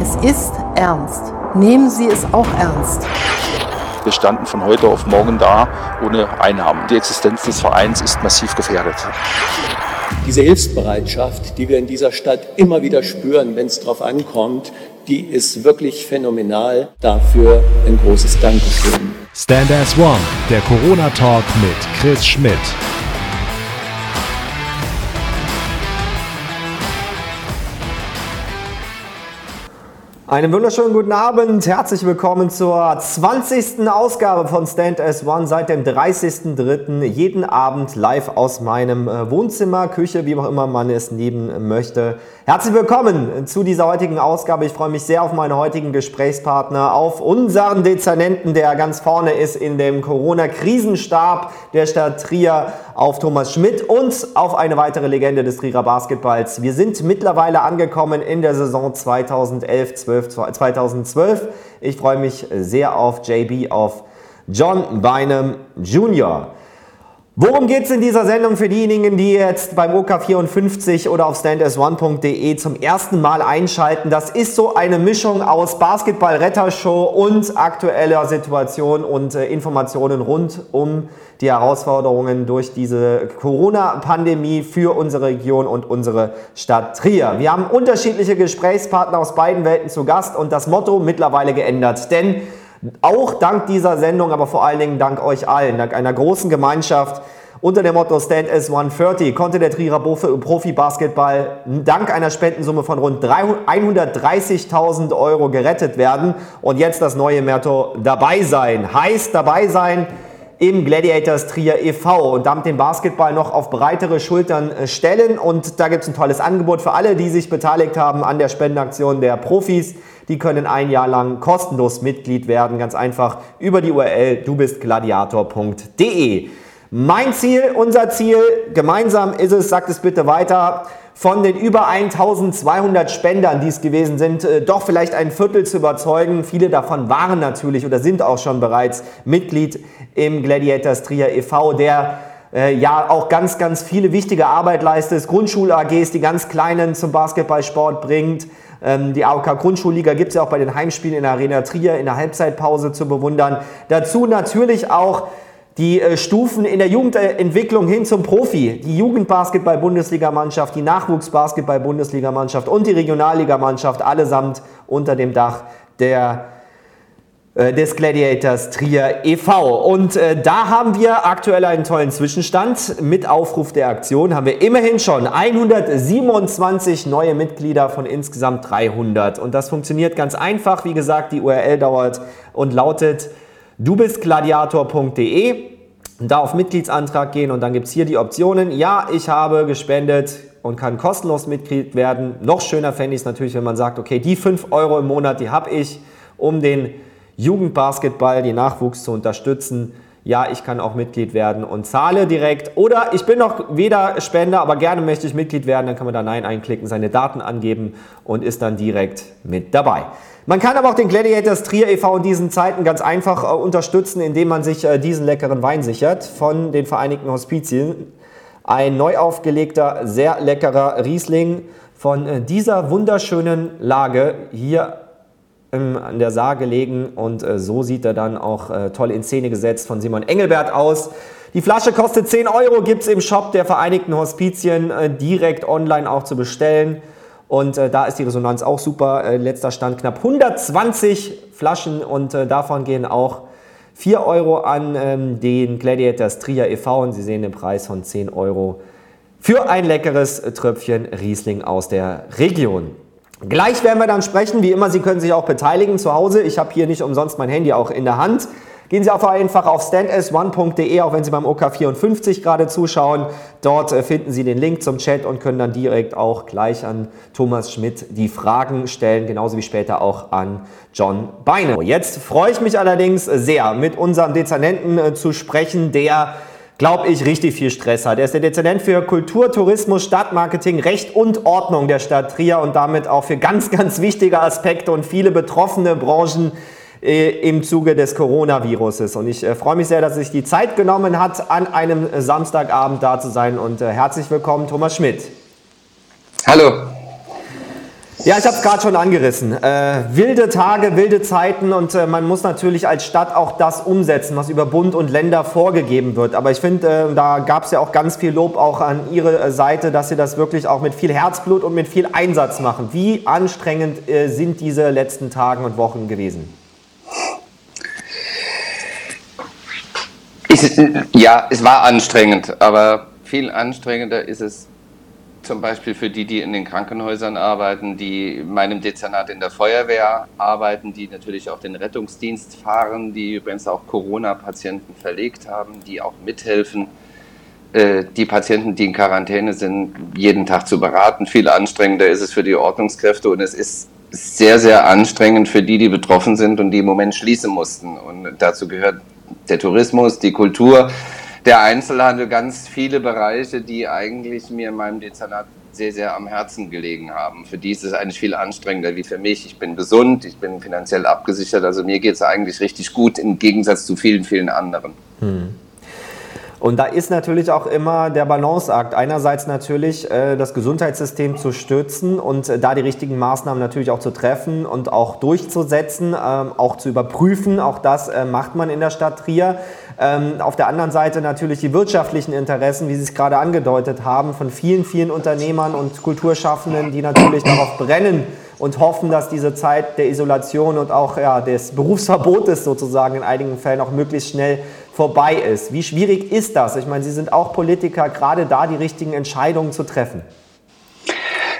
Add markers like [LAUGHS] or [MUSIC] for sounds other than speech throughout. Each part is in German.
Es ist ernst. Nehmen Sie es auch ernst. Wir standen von heute auf morgen da ohne Einnahmen. Die Existenz des Vereins ist massiv gefährdet. Diese Hilfsbereitschaft, die wir in dieser Stadt immer wieder spüren, wenn es darauf ankommt, die ist wirklich phänomenal. Dafür ein großes Dankeschön. Stand as One, der Corona-Talk mit Chris Schmidt. Einen wunderschönen guten Abend. Herzlich willkommen zur 20. Ausgabe von Stand as One seit dem 30.03. Jeden Abend live aus meinem äh, Wohnzimmer, Küche, wie auch immer man es nehmen möchte. Herzlich willkommen zu dieser heutigen Ausgabe. Ich freue mich sehr auf meine heutigen Gesprächspartner, auf unseren Dezernenten, der ganz vorne ist in dem Corona-Krisenstab der Stadt Trier, auf Thomas Schmidt und auf eine weitere Legende des Trierer Basketballs. Wir sind mittlerweile angekommen in der Saison 2011-12. 2012. Ich freue mich sehr auf JB, auf John Bynum Jr. Worum geht es in dieser Sendung für diejenigen, die jetzt beim OK54 oder auf standas1.de zum ersten Mal einschalten? Das ist so eine Mischung aus Basketball-Rettershow und aktueller Situation und äh, Informationen rund um die Herausforderungen durch diese Corona-Pandemie für unsere Region und unsere Stadt Trier. Wir haben unterschiedliche Gesprächspartner aus beiden Welten zu Gast und das Motto mittlerweile geändert, denn auch dank dieser Sendung, aber vor allen Dingen dank euch allen, dank einer großen Gemeinschaft unter dem Motto Stand as 130 konnte der Trierer Profi-Basketball dank einer Spendensumme von rund 130.000 Euro gerettet werden. Und jetzt das neue Motto dabei sein. Heißt dabei sein, im Gladiators Trier e.V. und damit den Basketball noch auf breitere Schultern äh, stellen. Und da gibt es ein tolles Angebot für alle, die sich beteiligt haben an der Spendenaktion der Profis. Die können ein Jahr lang kostenlos Mitglied werden, ganz einfach über die URL dubistgladiator.de. Mein Ziel, unser Ziel, gemeinsam ist es, sagt es bitte weiter, von den über 1200 Spendern, die es gewesen sind, äh, doch vielleicht ein Viertel zu überzeugen. Viele davon waren natürlich oder sind auch schon bereits Mitglied im Gladiators Trier e.V., der äh, ja auch ganz, ganz viele wichtige Arbeit leistet. Grundschul-AGs, die ganz Kleinen zum Basketballsport bringt. Ähm, die AOK Grundschulliga gibt es ja auch bei den Heimspielen in der Arena Trier in der Halbzeitpause zu bewundern. Dazu natürlich auch die äh, Stufen in der Jugendentwicklung hin zum Profi, die Jugendbasketball-Bundesligamannschaft, die Nachwuchsbasketball-Bundesligamannschaft und die Regionalligamannschaft allesamt unter dem Dach der äh, des Gladiators Trier e.V. Und äh, da haben wir aktuell einen tollen Zwischenstand. Mit Aufruf der Aktion haben wir immerhin schon 127 neue Mitglieder von insgesamt 300. Und das funktioniert ganz einfach. Wie gesagt, die URL dauert und lautet dubistgladiator.de. Da auf Mitgliedsantrag gehen und dann gibt es hier die Optionen. Ja, ich habe gespendet und kann kostenlos Mitglied werden. Noch schöner fände ich es natürlich, wenn man sagt, okay, die 5 Euro im Monat, die habe ich, um den Jugendbasketball, die Nachwuchs zu unterstützen. Ja, ich kann auch Mitglied werden und zahle direkt. Oder ich bin noch weder Spender, aber gerne möchte ich Mitglied werden. Dann kann man da Nein einklicken, seine Daten angeben und ist dann direkt mit dabei. Man kann aber auch den Gladiators Trier e.V. in diesen Zeiten ganz einfach äh, unterstützen, indem man sich äh, diesen leckeren Wein sichert von den Vereinigten Hospizien. Ein neu aufgelegter, sehr leckerer Riesling von äh, dieser wunderschönen Lage hier ähm, an der Saar gelegen und äh, so sieht er dann auch äh, toll in Szene gesetzt von Simon Engelbert aus. Die Flasche kostet 10 Euro, gibt es im Shop der Vereinigten Hospizien äh, direkt online auch zu bestellen. Und äh, da ist die Resonanz auch super. Äh, letzter Stand knapp 120 Flaschen und äh, davon gehen auch 4 Euro an ähm, den Gladiators Trier e.V. und Sie sehen den Preis von 10 Euro für ein leckeres Tröpfchen Riesling aus der Region. Gleich werden wir dann sprechen. Wie immer, Sie können sich auch beteiligen zu Hause. Ich habe hier nicht umsonst mein Handy auch in der Hand. Gehen Sie auch einfach auf stands1.de, auch wenn Sie beim OK54 gerade zuschauen. Dort äh, finden Sie den Link zum Chat und können dann direkt auch gleich an Thomas Schmidt die Fragen stellen, genauso wie später auch an John Beine. Jetzt freue ich mich allerdings sehr, mit unserem Dezernenten äh, zu sprechen, der glaube ich, richtig viel Stress hat. Er ist der Dezernent für Kultur, Tourismus, Stadtmarketing, Recht und Ordnung der Stadt Trier und damit auch für ganz, ganz wichtige Aspekte und viele betroffene Branchen im Zuge des Coronaviruses. Und ich äh, freue mich sehr, dass sich die Zeit genommen hat, an einem Samstagabend da zu sein. Und äh, herzlich willkommen, Thomas Schmidt. Hallo. Ja, ich habe es gerade schon angerissen. Äh, wilde Tage, wilde Zeiten und äh, man muss natürlich als Stadt auch das umsetzen, was über Bund und Länder vorgegeben wird. Aber ich finde, äh, da gab es ja auch ganz viel Lob auch an Ihre äh, Seite, dass Sie das wirklich auch mit viel Herzblut und mit viel Einsatz machen. Wie anstrengend äh, sind diese letzten Tage und Wochen gewesen? Ja, es war anstrengend, aber viel anstrengender ist es zum Beispiel für die, die in den Krankenhäusern arbeiten, die in meinem Dezernat in der Feuerwehr arbeiten, die natürlich auch den Rettungsdienst fahren, die übrigens auch Corona-Patienten verlegt haben, die auch mithelfen, äh, die Patienten, die in Quarantäne sind, jeden Tag zu beraten. Viel anstrengender ist es für die Ordnungskräfte und es ist sehr, sehr anstrengend für die, die betroffen sind und die im Moment schließen mussten. Und dazu gehört der Tourismus, die Kultur, der Einzelhandel, ganz viele Bereiche, die eigentlich mir in meinem Dezernat sehr, sehr am Herzen gelegen haben. Für die ist es eigentlich viel anstrengender wie für mich. Ich bin gesund, ich bin finanziell abgesichert, also mir geht es eigentlich richtig gut im Gegensatz zu vielen, vielen anderen. Hm. Und da ist natürlich auch immer der Balanceakt. Einerseits natürlich äh, das Gesundheitssystem zu stützen und äh, da die richtigen Maßnahmen natürlich auch zu treffen und auch durchzusetzen, ähm, auch zu überprüfen. Auch das äh, macht man in der Stadt Trier. Ähm, auf der anderen Seite natürlich die wirtschaftlichen Interessen, wie Sie es gerade angedeutet haben, von vielen, vielen Unternehmern und Kulturschaffenden, die natürlich darauf brennen und hoffen, dass diese Zeit der Isolation und auch ja, des Berufsverbotes sozusagen in einigen Fällen auch möglichst schnell vorbei ist. Wie schwierig ist das? Ich meine, Sie sind auch Politiker, gerade da die richtigen Entscheidungen zu treffen.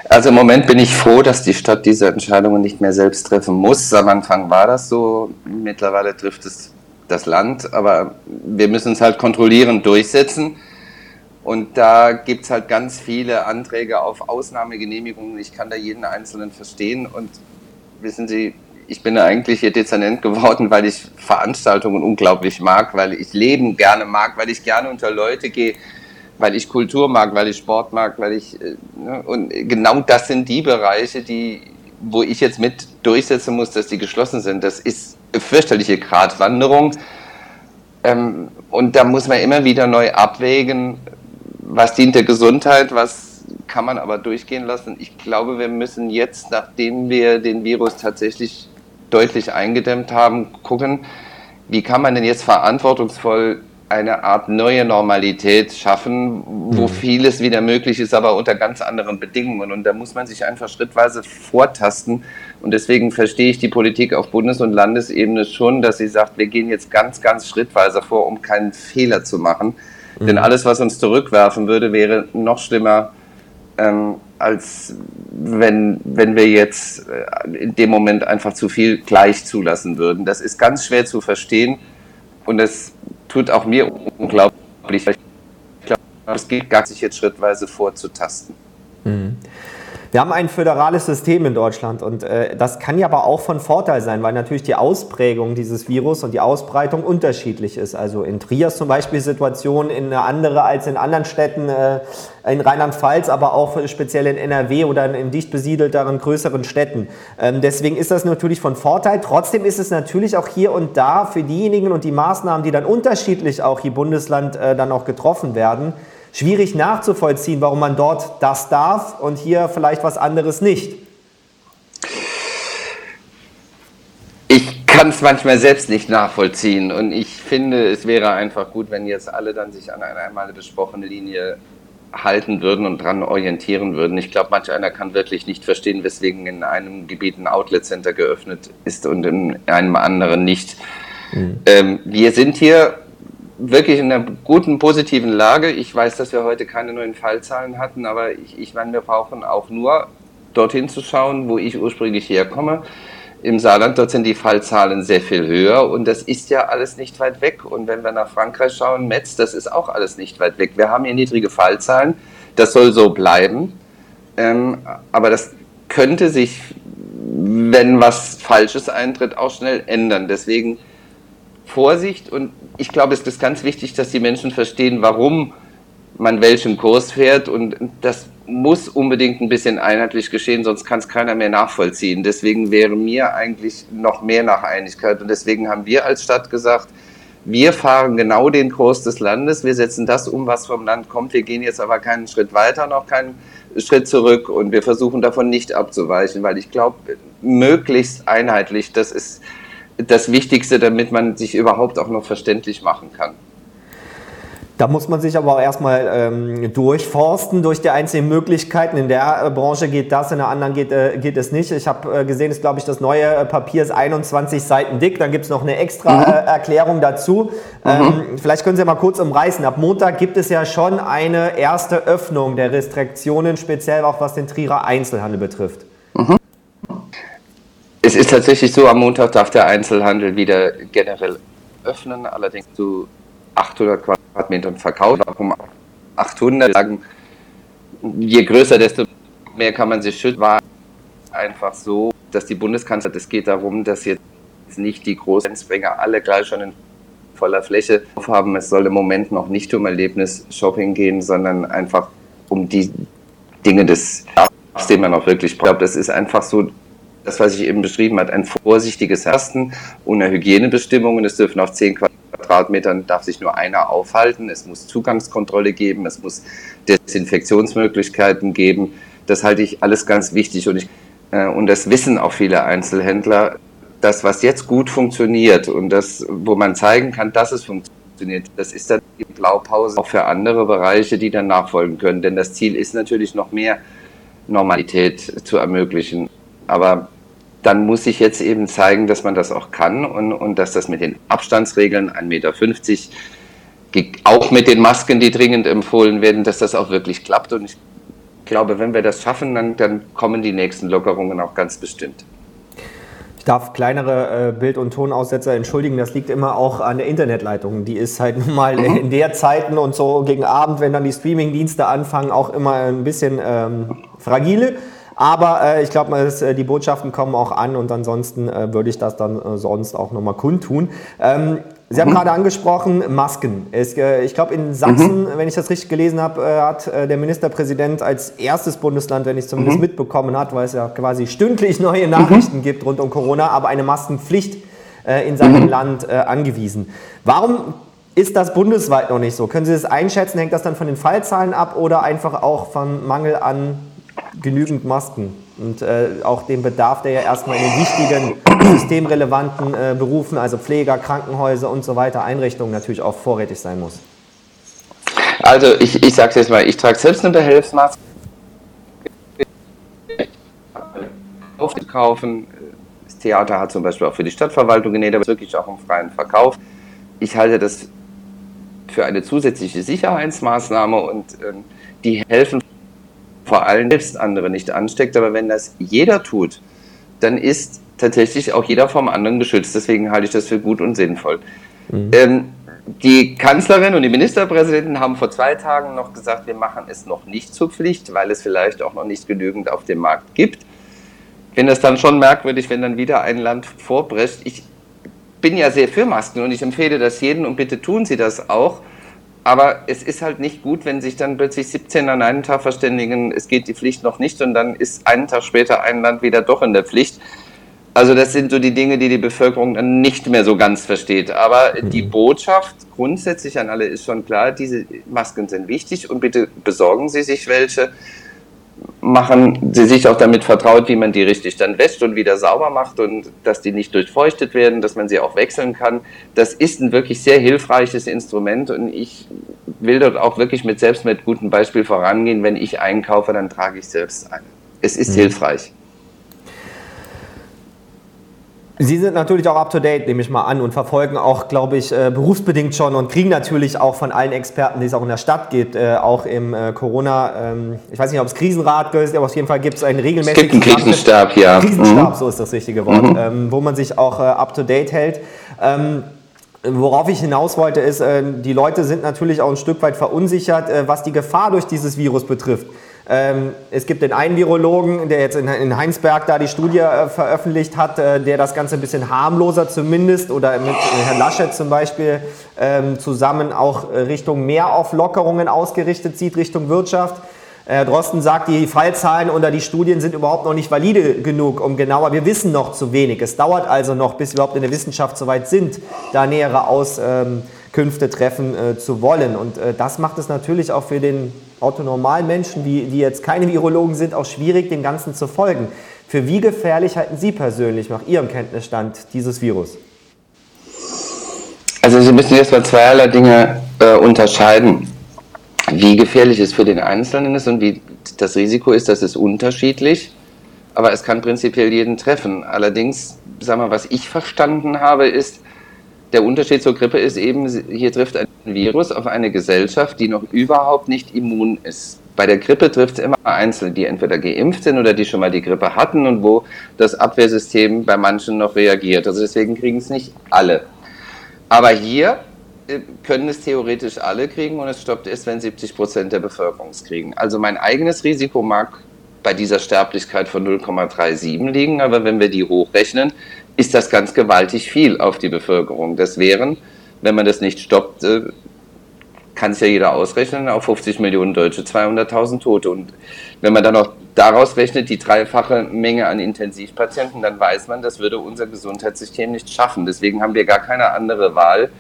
Also im Moment bin ich froh, dass die Stadt diese Entscheidungen nicht mehr selbst treffen muss. Am Anfang war das so. Mittlerweile trifft es das Land, aber wir müssen es halt kontrollieren, durchsetzen. Und da gibt es halt ganz viele Anträge auf Ausnahmegenehmigungen. Ich kann da jeden Einzelnen verstehen. Und wissen Sie, ich bin eigentlich hier Dezernent geworden, weil ich Veranstaltungen unglaublich mag, weil ich Leben gerne mag, weil ich gerne unter Leute gehe, weil ich Kultur mag, weil ich Sport mag, weil ich äh, ne, und genau das sind die Bereiche, die wo ich jetzt mit durchsetzen muss, dass die geschlossen sind. Das ist fürchterliche Gratwanderung. Ähm, und da muss man immer wieder neu abwägen, was dient der Gesundheit, was kann man aber durchgehen lassen. Ich glaube, wir müssen jetzt, nachdem wir den Virus tatsächlich deutlich eingedämmt haben, gucken, wie kann man denn jetzt verantwortungsvoll eine Art neue Normalität schaffen, wo mhm. vieles wieder möglich ist, aber unter ganz anderen Bedingungen. Und da muss man sich einfach schrittweise vortasten. Und deswegen verstehe ich die Politik auf Bundes- und Landesebene schon, dass sie sagt, wir gehen jetzt ganz, ganz schrittweise vor, um keinen Fehler zu machen. Mhm. Denn alles, was uns zurückwerfen würde, wäre noch schlimmer, ähm, als wenn, wenn wir jetzt äh, in dem Moment einfach zu viel gleich zulassen würden. Das ist ganz schwer zu verstehen und es tut auch mir unglaublich. Ich glaube, es geht gar nicht, sich jetzt schrittweise vorzutasten. Mhm. Wir haben ein föderales System in Deutschland und äh, das kann ja aber auch von Vorteil sein, weil natürlich die Ausprägung dieses Virus und die Ausbreitung unterschiedlich ist. Also in Trier zum Beispiel Situation in eine andere als in anderen Städten äh, in Rheinland-Pfalz, aber auch speziell in NRW oder in, in dicht besiedelteren größeren Städten. Ähm, deswegen ist das natürlich von Vorteil. Trotzdem ist es natürlich auch hier und da für diejenigen und die Maßnahmen, die dann unterschiedlich auch je Bundesland äh, dann auch getroffen werden, schwierig nachzuvollziehen, warum man dort das darf und hier vielleicht was anderes nicht. Ich kann es manchmal selbst nicht nachvollziehen und ich finde, es wäre einfach gut, wenn jetzt alle dann sich an eine einmal besprochene Linie halten würden und dran orientieren würden. Ich glaube, manch einer kann wirklich nicht verstehen, weswegen in einem Gebiet ein Outlet Center geöffnet ist und in einem anderen nicht. Mhm. Ähm, wir sind hier wirklich in einer guten, positiven Lage. Ich weiß, dass wir heute keine neuen Fallzahlen hatten, aber ich, ich meine, wir brauchen auch nur dorthin zu schauen, wo ich ursprünglich herkomme. Im Saarland, dort sind die Fallzahlen sehr viel höher und das ist ja alles nicht weit weg. Und wenn wir nach Frankreich schauen, Metz, das ist auch alles nicht weit weg. Wir haben hier niedrige Fallzahlen, das soll so bleiben. Ähm, aber das könnte sich, wenn was Falsches eintritt, auch schnell ändern. Deswegen Vorsicht und ich glaube, es ist ganz wichtig, dass die Menschen verstehen, warum man welchen Kurs fährt und das muss unbedingt ein bisschen einheitlich geschehen, sonst kann es keiner mehr nachvollziehen. Deswegen wäre mir eigentlich noch mehr nach Einigkeit und deswegen haben wir als Stadt gesagt, wir fahren genau den Kurs des Landes, wir setzen das um, was vom Land kommt, wir gehen jetzt aber keinen Schritt weiter, noch keinen Schritt zurück und wir versuchen davon nicht abzuweichen, weil ich glaube, möglichst einheitlich, das ist das Wichtigste, damit man sich überhaupt auch noch verständlich machen kann. Da muss man sich aber auch erstmal ähm, durchforsten durch die einzelnen Möglichkeiten. In der äh, Branche geht das, in der anderen geht, äh, geht es nicht. Ich habe äh, gesehen, ist glaube ich das neue äh, Papier ist 21 Seiten dick. Dann gibt es noch eine extra mhm. Äh, Erklärung dazu. Mhm. Ähm, vielleicht können Sie mal kurz umreißen. Ab Montag gibt es ja schon eine erste Öffnung der Restriktionen, speziell auch was den Trierer Einzelhandel betrifft. Es ist tatsächlich so, am Montag darf der Einzelhandel wieder generell öffnen, allerdings zu 800 Quadratmetern verkauft. Warum 800? Sagen, je größer, desto mehr kann man sich schützen. War einfach so, dass die Bundeskanzlerin, es geht darum, dass jetzt nicht die großen Grenzbringer alle gleich schon in voller Fläche haben. Es soll im Moment noch nicht um Erlebnis-Shopping gehen, sondern einfach um die Dinge des Jahres, den man auch wirklich braucht. Das ist einfach so, das, was ich eben beschrieben habe, ein vorsichtiges Ersten ohne Hygienebestimmungen. Es dürfen auf 10 Quadratmeter Quadratmetern darf sich nur einer aufhalten. Es muss Zugangskontrolle geben, es muss Desinfektionsmöglichkeiten geben. Das halte ich alles ganz wichtig und, ich, äh, und das wissen auch viele Einzelhändler. Das, was jetzt gut funktioniert und das, wo man zeigen kann, dass es funktioniert, das ist dann die Blaupause auch für andere Bereiche, die dann nachfolgen können. Denn das Ziel ist natürlich noch mehr Normalität zu ermöglichen. Aber dann muss ich jetzt eben zeigen, dass man das auch kann und, und dass das mit den Abstandsregeln 1,50 Meter, auch mit den Masken, die dringend empfohlen werden, dass das auch wirklich klappt. Und ich glaube, wenn wir das schaffen, dann, dann kommen die nächsten Lockerungen auch ganz bestimmt. Ich darf kleinere äh, Bild- und Tonaussetzer entschuldigen, das liegt immer auch an der Internetleitung. Die ist halt [LAUGHS] nun mal mhm. in der Zeiten und so gegen Abend, wenn dann die Streaming-Dienste anfangen, auch immer ein bisschen ähm, fragile. Aber äh, ich glaube, äh, die Botschaften kommen auch an und ansonsten äh, würde ich das dann äh, sonst auch nochmal kundtun. Ähm, Sie haben mhm. gerade angesprochen, Masken. Es, äh, ich glaube, in Sachsen, mhm. wenn ich das richtig gelesen habe, äh, hat der Ministerpräsident als erstes Bundesland, wenn ich es zumindest mhm. mitbekommen hat, weil es ja quasi stündlich neue Nachrichten mhm. gibt rund um Corona, aber eine Maskenpflicht in seinem mhm. Land angewiesen. Warum ist das bundesweit noch nicht so? Können Sie das einschätzen? Hängt das dann von den Fallzahlen ab oder einfach auch vom Mangel an genügend Masken und äh, auch den Bedarf, der ja erstmal in den wichtigen systemrelevanten äh, Berufen, also Pfleger, Krankenhäuser und so weiter, Einrichtungen natürlich auch vorrätig sein muss. Also ich, ich sage es jetzt mal, ich trage selbst eine Behelfsmaske. Kaufen. Das Theater hat zum Beispiel auch für die Stadtverwaltung genäht, aber wirklich auch im freien Verkauf. Ich halte das für eine zusätzliche Sicherheitsmaßnahme und ähm, die helfen vor allem selbst andere nicht ansteckt. Aber wenn das jeder tut, dann ist tatsächlich auch jeder vom anderen geschützt. Deswegen halte ich das für gut und sinnvoll. Mhm. Ähm, die Kanzlerin und die Ministerpräsidenten haben vor zwei Tagen noch gesagt, wir machen es noch nicht zur Pflicht, weil es vielleicht auch noch nicht genügend auf dem Markt gibt. Finde es dann schon merkwürdig, wenn dann wieder ein Land vorbrecht. Ich bin ja sehr für Masken und ich empfehle das jedem und bitte tun Sie das auch. Aber es ist halt nicht gut, wenn sich dann plötzlich 17 an einem Tag verständigen, es geht die Pflicht noch nicht und dann ist einen Tag später ein Land wieder doch in der Pflicht. Also das sind so die Dinge, die die Bevölkerung dann nicht mehr so ganz versteht. Aber die mhm. Botschaft grundsätzlich an alle ist schon klar, diese Masken sind wichtig und bitte besorgen Sie sich welche machen sie sich auch damit vertraut, wie man die richtig dann wäscht und wieder sauber macht und dass die nicht durchfeuchtet werden, dass man sie auch wechseln kann. Das ist ein wirklich sehr hilfreiches Instrument und ich will dort auch wirklich mit selbst mit gutem Beispiel vorangehen. Wenn ich einkaufe, dann trage ich selbst eine. Es ist mhm. hilfreich. Sie sind natürlich auch up-to-date, nehme ich mal an, und verfolgen auch, glaube ich, äh, berufsbedingt schon und kriegen natürlich auch von allen Experten, die es auch in der Stadt gibt, äh, auch im äh, Corona, ähm, ich weiß nicht, ob es Krisenrat ist, aber auf jeden Fall gibt es einen regelmäßigen... Es gibt einen Krisenstab, ja. Krisenstab, mhm. so ist das richtige Wort, mhm. ähm, wo man sich auch up-to-date hält. Ähm, Worauf ich hinaus wollte, ist, die Leute sind natürlich auch ein Stück weit verunsichert, was die Gefahr durch dieses Virus betrifft. Ähm, es gibt den einen Virologen, der jetzt in, in Heinsberg da die Studie äh, veröffentlicht hat, äh, der das Ganze ein bisschen harmloser zumindest oder mit äh, Herrn Laschet zum Beispiel ähm, zusammen auch äh, Richtung mehr Auflockerungen ausgerichtet sieht, Richtung Wirtschaft. Herr Drosten sagt, die Fallzahlen oder die Studien sind überhaupt noch nicht valide genug, um genauer, wir wissen noch zu wenig. Es dauert also noch, bis wir überhaupt in der Wissenschaft soweit sind, da nähere Auskünfte treffen äh, zu wollen. Und das macht es natürlich auch für den autonormalen Menschen, die, die jetzt keine Virologen sind, auch schwierig, dem Ganzen zu folgen. Für wie gefährlich halten Sie persönlich nach Ihrem Kenntnisstand dieses Virus? Also Sie müssen erst mal zweierlei Dinge äh, unterscheiden wie gefährlich es für den Einzelnen ist und wie das Risiko ist, das ist unterschiedlich. Aber es kann prinzipiell jeden treffen. Allerdings, sagen wir, was ich verstanden habe, ist, der Unterschied zur Grippe ist eben, hier trifft ein Virus auf eine Gesellschaft, die noch überhaupt nicht immun ist. Bei der Grippe trifft es immer Einzelne, die entweder geimpft sind oder die schon mal die Grippe hatten und wo das Abwehrsystem bei manchen noch reagiert. Also deswegen kriegen es nicht alle. Aber hier äh, können es theoretisch alle kriegen und es stoppt erst, wenn 70 Prozent der Bevölkerung es kriegen. Also mein eigenes Risiko mag bei dieser Sterblichkeit von 0,37 liegen, aber wenn wir die hochrechnen, ist das ganz gewaltig viel auf die Bevölkerung. Das wären, wenn man das nicht stoppt, äh, kann es ja jeder ausrechnen, auf 50 Millionen Deutsche 200.000 Tote. Und wenn man dann noch daraus rechnet, die dreifache Menge an Intensivpatienten, dann weiß man, das würde unser Gesundheitssystem nicht schaffen. Deswegen haben wir gar keine andere Wahl,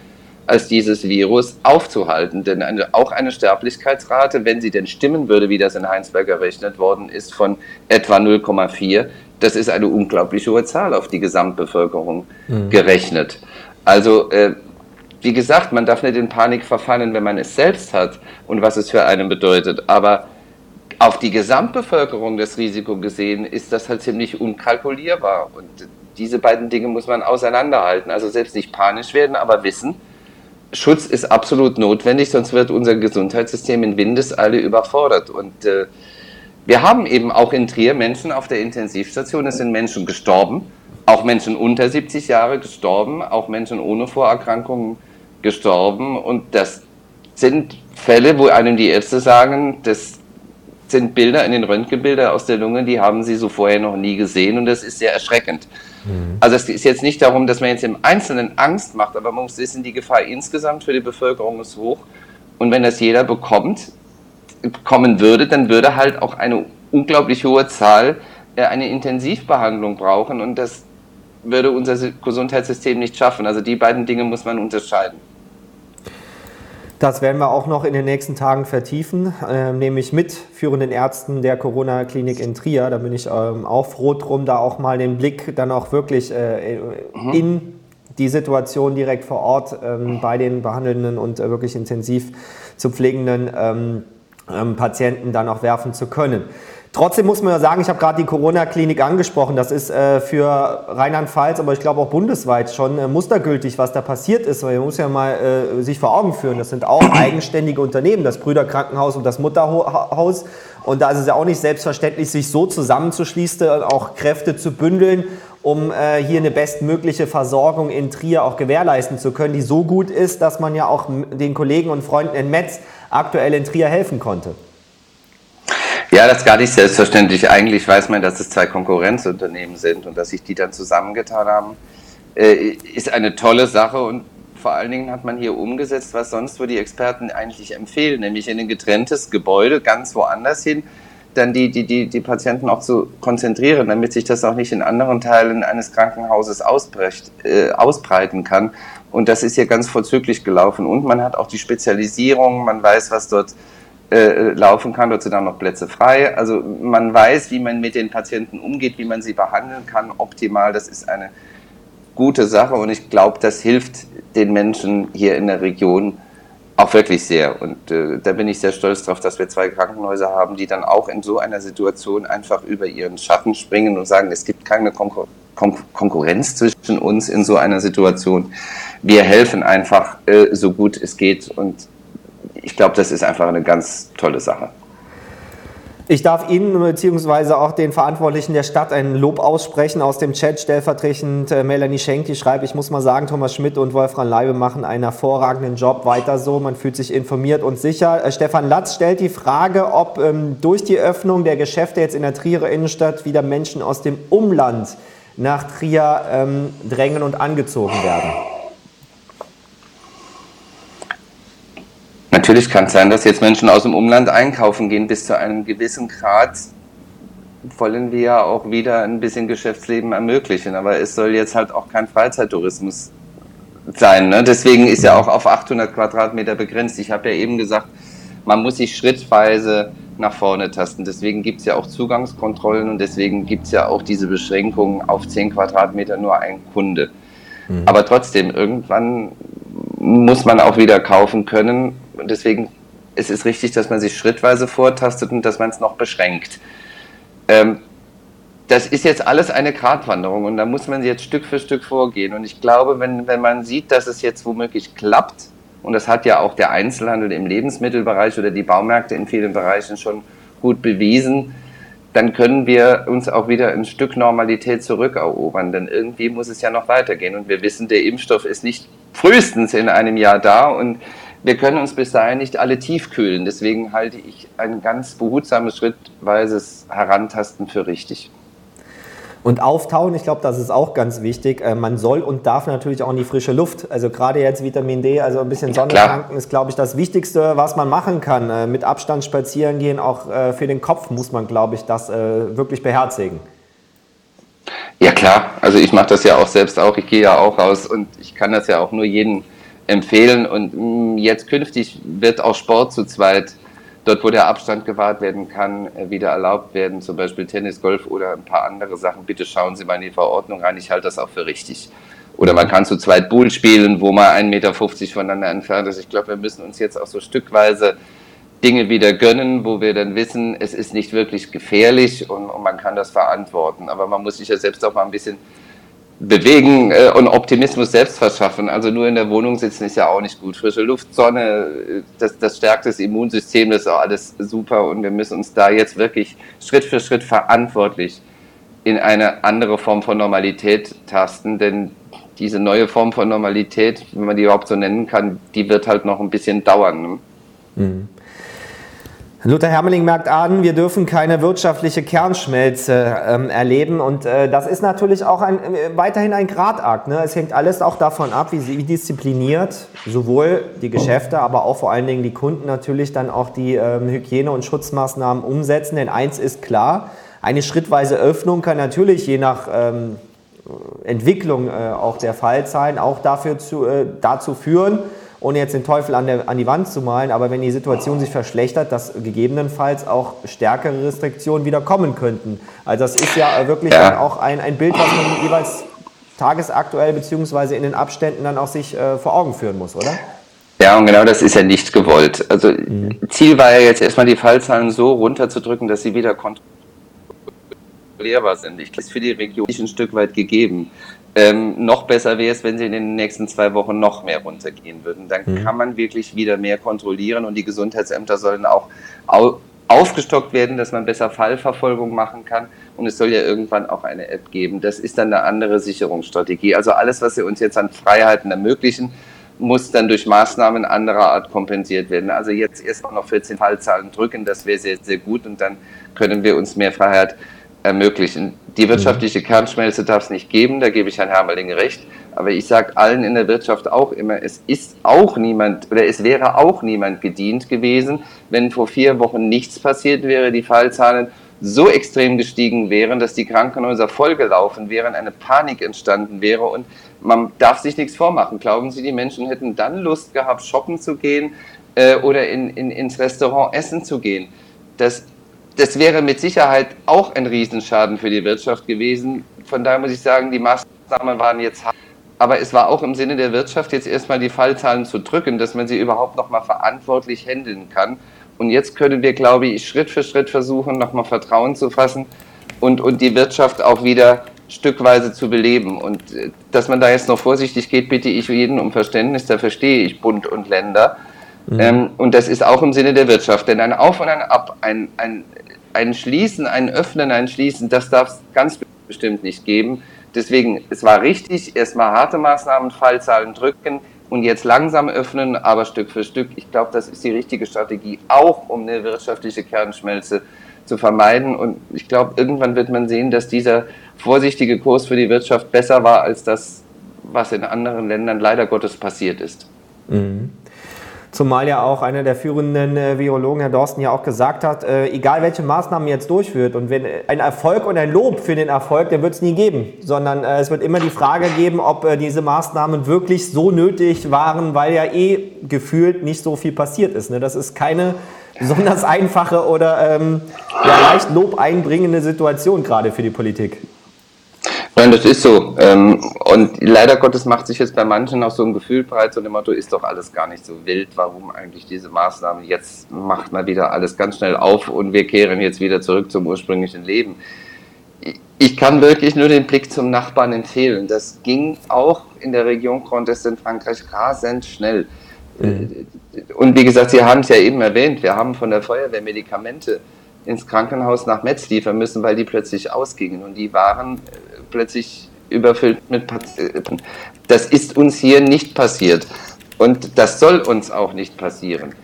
als dieses Virus aufzuhalten. Denn eine, auch eine Sterblichkeitsrate, wenn sie denn stimmen würde, wie das in Heinsberg errechnet worden ist, von etwa 0,4, das ist eine unglaublich hohe Zahl auf die Gesamtbevölkerung mhm. gerechnet. Also, äh, wie gesagt, man darf nicht in Panik verfallen, wenn man es selbst hat und was es für einen bedeutet. Aber auf die Gesamtbevölkerung das Risiko gesehen, ist das halt ziemlich unkalkulierbar. Und diese beiden Dinge muss man auseinanderhalten. Also selbst nicht panisch werden, aber wissen, Schutz ist absolut notwendig, sonst wird unser Gesundheitssystem in Windeseile überfordert. Und äh, wir haben eben auch in Trier Menschen auf der Intensivstation, es sind Menschen gestorben, auch Menschen unter 70 Jahre gestorben, auch Menschen ohne Vorerkrankungen gestorben. Und das sind Fälle, wo einem die Ärzte sagen, das sind Bilder in den Röntgenbildern aus der Lunge, die haben sie so vorher noch nie gesehen und das ist sehr erschreckend. Mhm. Also es ist jetzt nicht darum, dass man jetzt im Einzelnen Angst macht, aber man muss wissen, die Gefahr insgesamt für die Bevölkerung ist hoch. Und wenn das jeder bekommt, bekommen würde, dann würde halt auch eine unglaublich hohe Zahl äh, eine Intensivbehandlung brauchen und das würde unser Gesundheitssystem nicht schaffen. Also die beiden Dinge muss man unterscheiden. Das werden wir auch noch in den nächsten Tagen vertiefen, äh, nämlich mit führenden Ärzten der Corona-Klinik in Trier. Da bin ich ähm, auch froh drum, da auch mal den Blick dann auch wirklich äh, mhm. in die Situation direkt vor Ort ähm, bei den behandelnden und äh, wirklich intensiv zu pflegenden ähm, Patienten dann auch werfen zu können. Trotzdem muss man ja sagen, ich habe gerade die Corona-Klinik angesprochen. Das ist äh, für Rheinland-Pfalz, aber ich glaube auch bundesweit schon äh, mustergültig, was da passiert ist. Weil man muss ja mal äh, sich vor Augen führen, das sind auch eigenständige Unternehmen, das Brüderkrankenhaus und das Mutterhaus. Und da ist es ja auch nicht selbstverständlich, sich so zusammenzuschließen und auch Kräfte zu bündeln, um äh, hier eine bestmögliche Versorgung in Trier auch gewährleisten zu können, die so gut ist, dass man ja auch den Kollegen und Freunden in Metz aktuell in Trier helfen konnte. Ja, das ist gar nicht selbstverständlich. Eigentlich weiß man, dass es zwei Konkurrenzunternehmen sind und dass sich die dann zusammengetan haben, äh, ist eine tolle Sache und vor allen Dingen hat man hier umgesetzt, was sonst wo die Experten eigentlich empfehlen, nämlich in ein getrenntes Gebäude ganz woanders hin, dann die, die, die, die Patienten auch zu konzentrieren, damit sich das auch nicht in anderen Teilen eines Krankenhauses ausbrecht, äh, ausbreiten kann. Und das ist hier ganz vorzüglich gelaufen. Und man hat auch die Spezialisierung, man weiß, was dort äh, laufen kann. Dort sind dann noch Plätze frei. Also man weiß, wie man mit den Patienten umgeht, wie man sie behandeln kann, optimal. Das ist eine gute Sache und ich glaube, das hilft den Menschen hier in der Region auch wirklich sehr. Und äh, da bin ich sehr stolz darauf, dass wir zwei Krankenhäuser haben, die dann auch in so einer Situation einfach über ihren Schatten springen und sagen, es gibt keine Konkur Kon Konkurrenz zwischen uns in so einer Situation. Wir helfen einfach äh, so gut es geht und ich glaube, das ist einfach eine ganz tolle Sache. Ich darf Ihnen bzw. auch den Verantwortlichen der Stadt ein Lob aussprechen aus dem Chat. Stellvertretend äh, Melanie Schenk, die schreibt, ich muss mal sagen, Thomas Schmidt und Wolfram Leibe machen einen hervorragenden Job. Weiter so, man fühlt sich informiert und sicher. Äh, Stefan Latz stellt die Frage, ob ähm, durch die Öffnung der Geschäfte jetzt in der Trierer Innenstadt wieder Menschen aus dem Umland nach Trier ähm, drängen und angezogen werden. natürlich kann es sein, dass jetzt Menschen aus dem Umland einkaufen gehen. Bis zu einem gewissen Grad wollen wir ja auch wieder ein bisschen Geschäftsleben ermöglichen. Aber es soll jetzt halt auch kein Freizeittourismus sein. Ne? Deswegen ist ja auch auf 800 Quadratmeter begrenzt. Ich habe ja eben gesagt, man muss sich schrittweise nach vorne tasten. Deswegen gibt es ja auch Zugangskontrollen und deswegen gibt es ja auch diese Beschränkungen auf 10 Quadratmeter nur ein Kunde. Mhm. Aber trotzdem, irgendwann muss man auch wieder kaufen können. Und deswegen ist es richtig, dass man sich schrittweise vortastet und dass man es noch beschränkt. Ähm, das ist jetzt alles eine Gratwanderung und da muss man jetzt Stück für Stück vorgehen. Und ich glaube, wenn, wenn man sieht, dass es jetzt womöglich klappt, und das hat ja auch der Einzelhandel im Lebensmittelbereich oder die Baumärkte in vielen Bereichen schon gut bewiesen, dann können wir uns auch wieder ein Stück Normalität zurückerobern. Denn irgendwie muss es ja noch weitergehen. Und wir wissen, der Impfstoff ist nicht frühestens in einem Jahr da. Und wir können uns bis dahin nicht alle tiefkühlen. Deswegen halte ich ein ganz behutsames, schrittweises Herantasten für richtig. Und auftauen, ich glaube, das ist auch ganz wichtig. Äh, man soll und darf natürlich auch in die frische Luft. Also gerade jetzt Vitamin D, also ein bisschen Sonne tanken, ist, glaube ich, das Wichtigste, was man machen kann. Äh, mit Abstand spazieren gehen, auch äh, für den Kopf muss man, glaube ich, das wirklich beherzigen. Ja klar, also ich mache das ja auch selbst auch. Ich gehe ja auch raus und ich kann das ja auch nur jedem empfehlen. Und mm, jetzt künftig wird auch Sport zu zweit dort, wo der Abstand gewahrt werden kann, äh, wieder erlaubt werden, zum Beispiel Tennis, Golf oder ein paar andere Sachen. Bitte schauen Sie mal in die Verordnung rein. Ich halte das auch für richtig. Oder man kann zu zweit Bull spielen, wo man 1,50 Meter voneinander entfernt ist. Ich glaube, wir müssen uns jetzt auch so stückweise Dinge wieder gönnen, wo wir dann wissen, es ist nicht wirklich gefährlich und, und man kann das verantworten. Aber man muss sich ja selbst auch mal ein bisschen bewegen äh, und Optimismus selbst verschaffen. Also nur in der Wohnung sitzen ist ja auch nicht gut. Frische Luft, Sonne, äh, das, das stärkt das Immunsystem, das ist auch alles super und wir müssen uns da jetzt wirklich Schritt für Schritt verantwortlich in eine andere Form von Normalität tasten, denn diese neue Form von Normalität, wenn man die überhaupt so nennen kann, die wird halt noch ein bisschen dauern. Ne? Mhm. Luther Hermeling merkt an, wir dürfen keine wirtschaftliche Kernschmelze ähm, erleben und äh, das ist natürlich auch ein, äh, weiterhin ein Gradakt. Ne? Es hängt alles auch davon ab, wie, wie, diszipliniert sowohl die Geschäfte, aber auch vor allen Dingen die Kunden natürlich dann auch die ähm, Hygiene- und Schutzmaßnahmen umsetzen. Denn eins ist klar, eine schrittweise Öffnung kann natürlich je nach ähm, Entwicklung äh, auch der Fall sein, auch dafür zu, äh, dazu führen, ohne jetzt den Teufel an, der, an die Wand zu malen, aber wenn die Situation sich verschlechtert, dass gegebenenfalls auch stärkere Restriktionen wieder kommen könnten. Also das ist ja wirklich ja. auch ein, ein Bild, was man jeweils tagesaktuell beziehungsweise in den Abständen dann auch sich äh, vor Augen führen muss, oder? Ja, und genau das ist ja nicht gewollt. Also mhm. Ziel war ja jetzt erstmal die Fallzahlen so runterzudrücken, dass sie wieder kontrollierbar sind. Ich glaube, das ist für die Region ein Stück weit gegeben. Ähm, noch besser wäre es, wenn sie in den nächsten zwei Wochen noch mehr runtergehen würden. Dann mhm. kann man wirklich wieder mehr kontrollieren und die Gesundheitsämter sollen auch au aufgestockt werden, dass man besser Fallverfolgung machen kann. Und es soll ja irgendwann auch eine App geben. Das ist dann eine andere Sicherungsstrategie. Also alles, was sie uns jetzt an Freiheiten ermöglichen, muss dann durch Maßnahmen anderer Art kompensiert werden. Also jetzt erst noch 14 Fallzahlen drücken, das wäre sehr, sehr gut und dann können wir uns mehr Freiheit ermöglichen. Die wirtschaftliche Kernschmelze darf es nicht geben, da gebe ich Herrn Hermerling recht. Aber ich sage allen in der Wirtschaft auch immer, es ist auch niemand oder es wäre auch niemand gedient gewesen, wenn vor vier Wochen nichts passiert wäre, die Fallzahlen so extrem gestiegen wären, dass die Krankenhäuser vollgelaufen wären, eine Panik entstanden wäre und man darf sich nichts vormachen. Glauben Sie, die Menschen hätten dann Lust gehabt, shoppen zu gehen äh, oder in, in, ins Restaurant essen zu gehen? Das das wäre mit Sicherheit auch ein Riesenschaden für die Wirtschaft gewesen. Von daher muss ich sagen, die Maßnahmen waren jetzt hart. Aber es war auch im Sinne der Wirtschaft, jetzt erstmal die Fallzahlen zu drücken, dass man sie überhaupt nochmal verantwortlich handeln kann. Und jetzt können wir, glaube ich, Schritt für Schritt versuchen, nochmal Vertrauen zu fassen und, und die Wirtschaft auch wieder stückweise zu beleben. Und äh, dass man da jetzt noch vorsichtig geht, bitte ich jeden um Verständnis, da verstehe ich Bund und Länder. Mhm. Ähm, und das ist auch im Sinne der Wirtschaft. Denn ein Auf und ein Ab, ein, ein ein Schließen, ein Öffnen, ein Schließen, das darf es ganz bestimmt nicht geben. Deswegen, es war richtig, erstmal harte Maßnahmen, Fallzahlen drücken und jetzt langsam öffnen, aber Stück für Stück. Ich glaube, das ist die richtige Strategie, auch um eine wirtschaftliche Kernschmelze zu vermeiden. Und ich glaube, irgendwann wird man sehen, dass dieser vorsichtige Kurs für die Wirtschaft besser war als das, was in anderen Ländern leider Gottes passiert ist. Mhm. Zumal ja auch einer der führenden äh, Virologen, Herr Dorsten, ja auch gesagt hat, äh, egal welche Maßnahmen jetzt durchführt und wenn ein Erfolg und ein Lob für den Erfolg, den wird es nie geben, sondern äh, es wird immer die Frage geben, ob äh, diese Maßnahmen wirklich so nötig waren, weil ja eh gefühlt nicht so viel passiert ist. Ne? Das ist keine besonders einfache oder ähm, ja, leicht Lob einbringende Situation gerade für die Politik. Nein, das ist so. Ähm, und leider Gottes macht sich jetzt bei manchen auch so ein Gefühl breit, so dem Motto, ist doch alles gar nicht so wild. Warum eigentlich diese Maßnahme? Jetzt macht man wieder alles ganz schnell auf und wir kehren jetzt wieder zurück zum ursprünglichen Leben. Ich kann wirklich nur den Blick zum Nachbarn empfehlen. Das ging auch in der Region Grand Est in Frankreich rasend schnell. Mhm. Und wie gesagt, Sie haben es ja eben erwähnt, wir haben von der Feuerwehr Medikamente ins Krankenhaus nach Metz liefern müssen, weil die plötzlich ausgingen. Und die waren plötzlich überfüllt mit Patienten. Das ist uns hier nicht passiert. Und das soll uns auch nicht passieren.